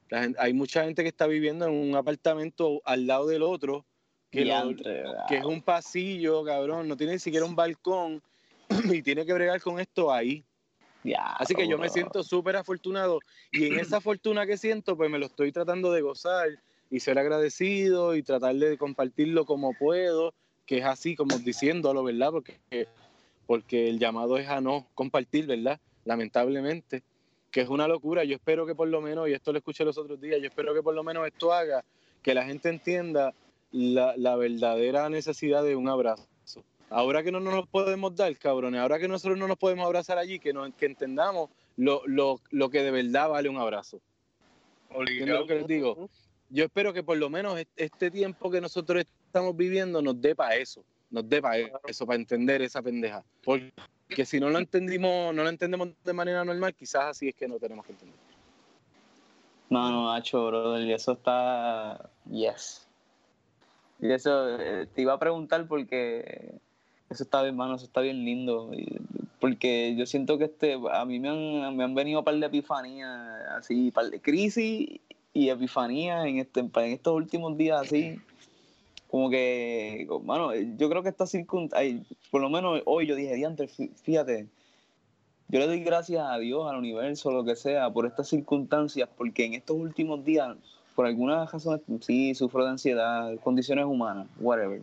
La gen- hay mucha gente que está viviendo en un apartamento al lado del otro, que, lo- que es un pasillo, cabrón, no tiene ni siquiera un balcón <clears throat> y tiene que bregar con esto ahí. Así que yo me siento súper afortunado y en esa fortuna que siento, pues me lo estoy tratando de gozar y ser agradecido y tratar de compartirlo como puedo, que es así como diciéndolo, ¿verdad? Porque, porque el llamado es a no compartir, ¿verdad? Lamentablemente, que es una locura. Yo espero que por lo menos, y esto lo escuché los otros días, yo espero que por lo menos esto haga que la gente entienda la, la verdadera necesidad de un abrazo. Ahora que no nos podemos dar, cabrones, ahora que nosotros no nos podemos abrazar allí, que, no, que entendamos lo, lo, lo que de verdad vale un abrazo. ¿Entiendes lo que les digo? Yo espero que por lo menos est- este tiempo que nosotros estamos viviendo nos dé para eso, nos dé para eso, para entender esa pendeja. Porque si no lo entendimos, no lo entendemos de manera normal, quizás así es que no tenemos que entender.
No, no, Nacho, brother, y eso está. Yes. Y eso eh, te iba a preguntar porque eso está bien, mano, eso está bien lindo. porque yo siento que este, a mí me han, me han venido un par de epifanías, así, par de crisis y epifanías en, este, en estos últimos días, así. Como que, mano, yo creo que esta circunstancia, por lo menos hoy yo dije, diantre, fí- fíjate, yo le doy gracias a Dios, al universo, lo que sea, por estas circunstancias, porque en estos últimos días, por algunas razones, sí, sufro de ansiedad, condiciones humanas, whatever.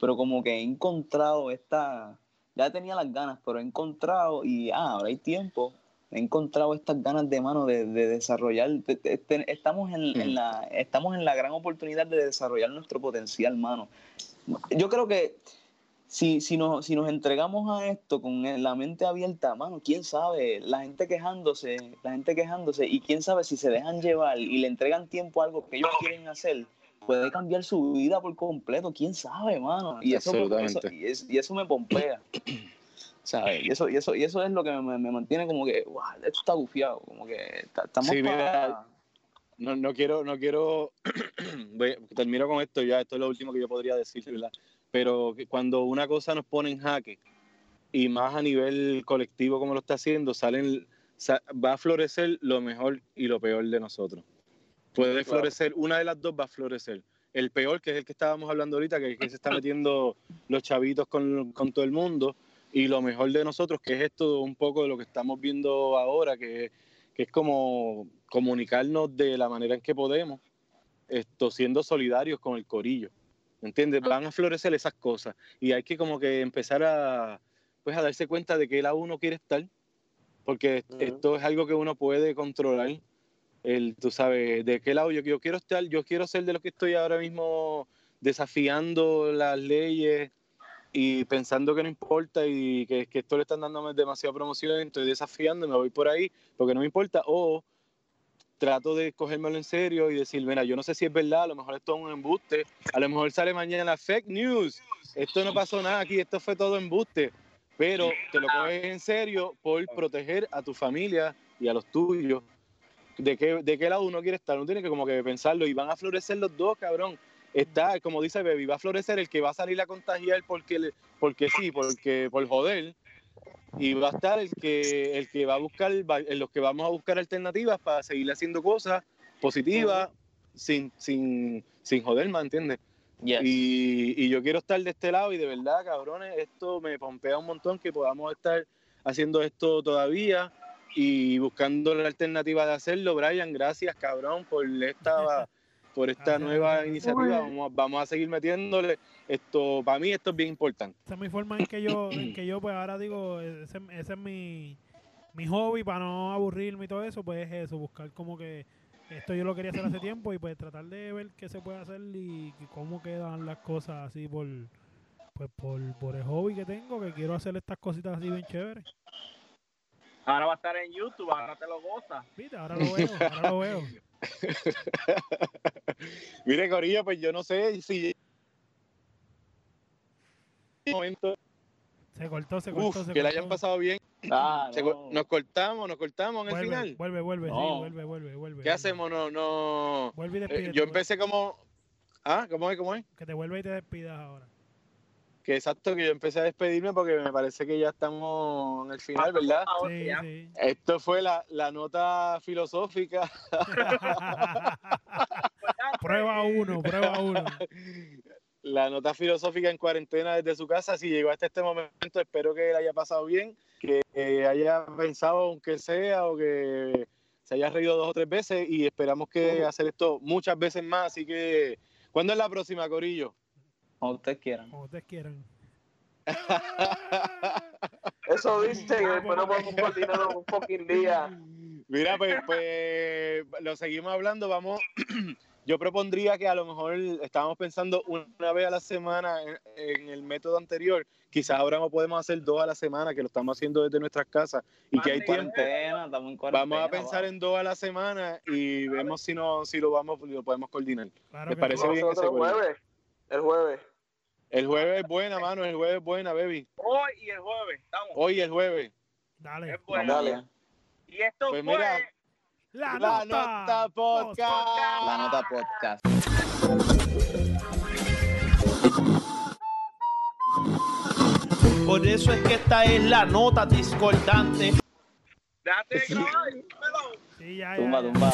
Pero como que he encontrado esta, ya tenía las ganas, pero he encontrado, y ah, ahora hay tiempo, he encontrado estas ganas de mano de, de desarrollar, de- de- de- estamos, en, en la, estamos en la gran oportunidad de desarrollar nuestro potencial, mano. Yo creo que si, si, nos, si nos entregamos a esto con la mente abierta, mano, quién sabe, la gente quejándose, la gente quejándose, y quién sabe si se dejan llevar y le entregan tiempo a algo que ellos quieren hacer, puede cambiar su vida por completo, quién sabe, mano. Y eso, eso- y es- y eso me pompea. ¿sabes? Y eso, y, eso, y eso es lo que me, me mantiene como que, wow, esto está bufiado, como que ta- estamos
Sí, no, no quiero, no quiero, <clears throat> termino con esto ya, esto es lo último que yo podría decir, ¿verdad? Pero cuando una cosa nos pone en jaque, y más a nivel colectivo como lo está haciendo, salen, sa- va a florecer lo mejor y lo peor de nosotros. Puede
Claro.
florecer, una de las dos va a florecer. El peor, que es el que estábamos hablando ahorita, que, que se está metiendo los chavitos con, con todo el mundo, y lo mejor de nosotros, que es esto un poco de lo que estamos viendo ahora, que, que es como comunicarnos de la manera en que podemos, esto siendo solidarios con el corillo. ¿Entiendes? Van a florecer esas cosas y hay que como que empezar a pues a darse cuenta de que lado uno quiere estar, porque esto es algo que uno puede controlar. El, tú sabes, de qué lado yo, yo quiero estar, yo quiero ser de los que estoy ahora mismo desafiando las leyes y pensando que no importa y que, que esto le están dando demasiada promoción, estoy desafiando me voy por ahí porque no me importa, o trato de cogérmelo en serio y decir, mira, yo no sé si es verdad, a lo mejor esto es un embuste, a lo mejor sale mañana fake news, esto no pasó nada aquí, esto fue todo embuste, pero te lo coges en serio por proteger a tu familia y a los tuyos. ¿De qué, de qué lado uno quiere estar? Uno tiene que como que pensarlo y van a florecer los dos, cabrón. Está, como dice Baby, va a florecer el que va a salir a contagiar porque, le- porque sí, porque por joder, y va a estar el que el que va a buscar los que vamos a buscar alternativas para seguir haciendo cosas positivas sin sin sin joder, ¿me entiendes?
Yes.
Y, y yo quiero estar de este lado y de verdad, cabrones, esto me pompea un montón que podamos estar haciendo esto todavía y buscando la alternativa de hacerlo. Brian, gracias, cabrón, por esta <laughs> por esta nueva iniciativa. Vamos, a- vamos a seguir metiéndole. Esto, para mí, esto es bien importante.
Esa es mi forma en que yo, en que yo pues ahora digo, ese, ese es mi, mi hobby para no aburrirme y todo eso, pues es eso, buscar como que esto yo lo quería hacer hace tiempo y pues tratar de ver qué se puede hacer y, y cómo quedan las cosas así por pues por, por el hobby que tengo, que quiero hacer estas cositas así bien chéveres.
Ahora va a estar en YouTube, ahora te lo gozas.
¿Viste? Ahora lo veo, ahora lo veo. <laughs>
Mire, Corillo, pues yo no sé si. momento,
Se cortó, se cortó,
uf,
se
que la
cortó.
hayan pasado bien.
Ah, no.
Nos cortamos, nos cortamos en el
Vuelve,
final.
vuelve, vuelve, sí, vuelve, vuelve, vuelve.
¿Qué
vuelve.
hacemos? No, no.
Vuelve y
Eh,
despídete.
yo empecé como. Ah, ¿cómo es? ¿Cómo es?
Que te vuelva y te despidas ahora.
Que exacto, que yo empecé a despedirme porque me parece que ya estamos en el final, ¿verdad?
Sí, sí.
Esto fue la, la nota filosófica. <laughs>
prueba uno, prueba uno.
La nota filosófica en cuarentena desde su casa. Si llegó hasta este momento, espero que le haya pasado bien, que eh, haya pensado aunque sea o que se haya reído dos o tres veces y esperamos que hacer esto muchas veces más. Así que, ¿cuándo es la próxima, Corillo?
Como ustedes quieran.
Como ustedes quieran. <laughs>
Eso dice que después no podemos coordinar un fucking día.
Mira, pues, pues lo seguimos hablando. Vamos, <clears throat> yo propondría que a lo mejor estábamos pensando una vez a la semana en, en el método anterior. Quizás ahora no podemos hacer dos a la semana, que lo estamos haciendo desde nuestras casas y que hay tiempo. Vamos a pensar
va.
en dos a la semana y vemos si no si lo vamos lo podemos coordinar.
Claro
Me
que
parece bien
el
juego.
jueves. El jueves.
El jueves es buena, mano, el jueves es buena, baby.
Hoy y el jueves, estamos.
Hoy el jueves.
Dale.
Es bueno.
Vamos
Dale.
Y esto
Pues
fue
mira,
La,
La nota podcast.
La nota podcast.
Por eso es que esta es la nota discordante.
Grabar, dímelo.
Sí, ya, ya,
Tumba, tumba.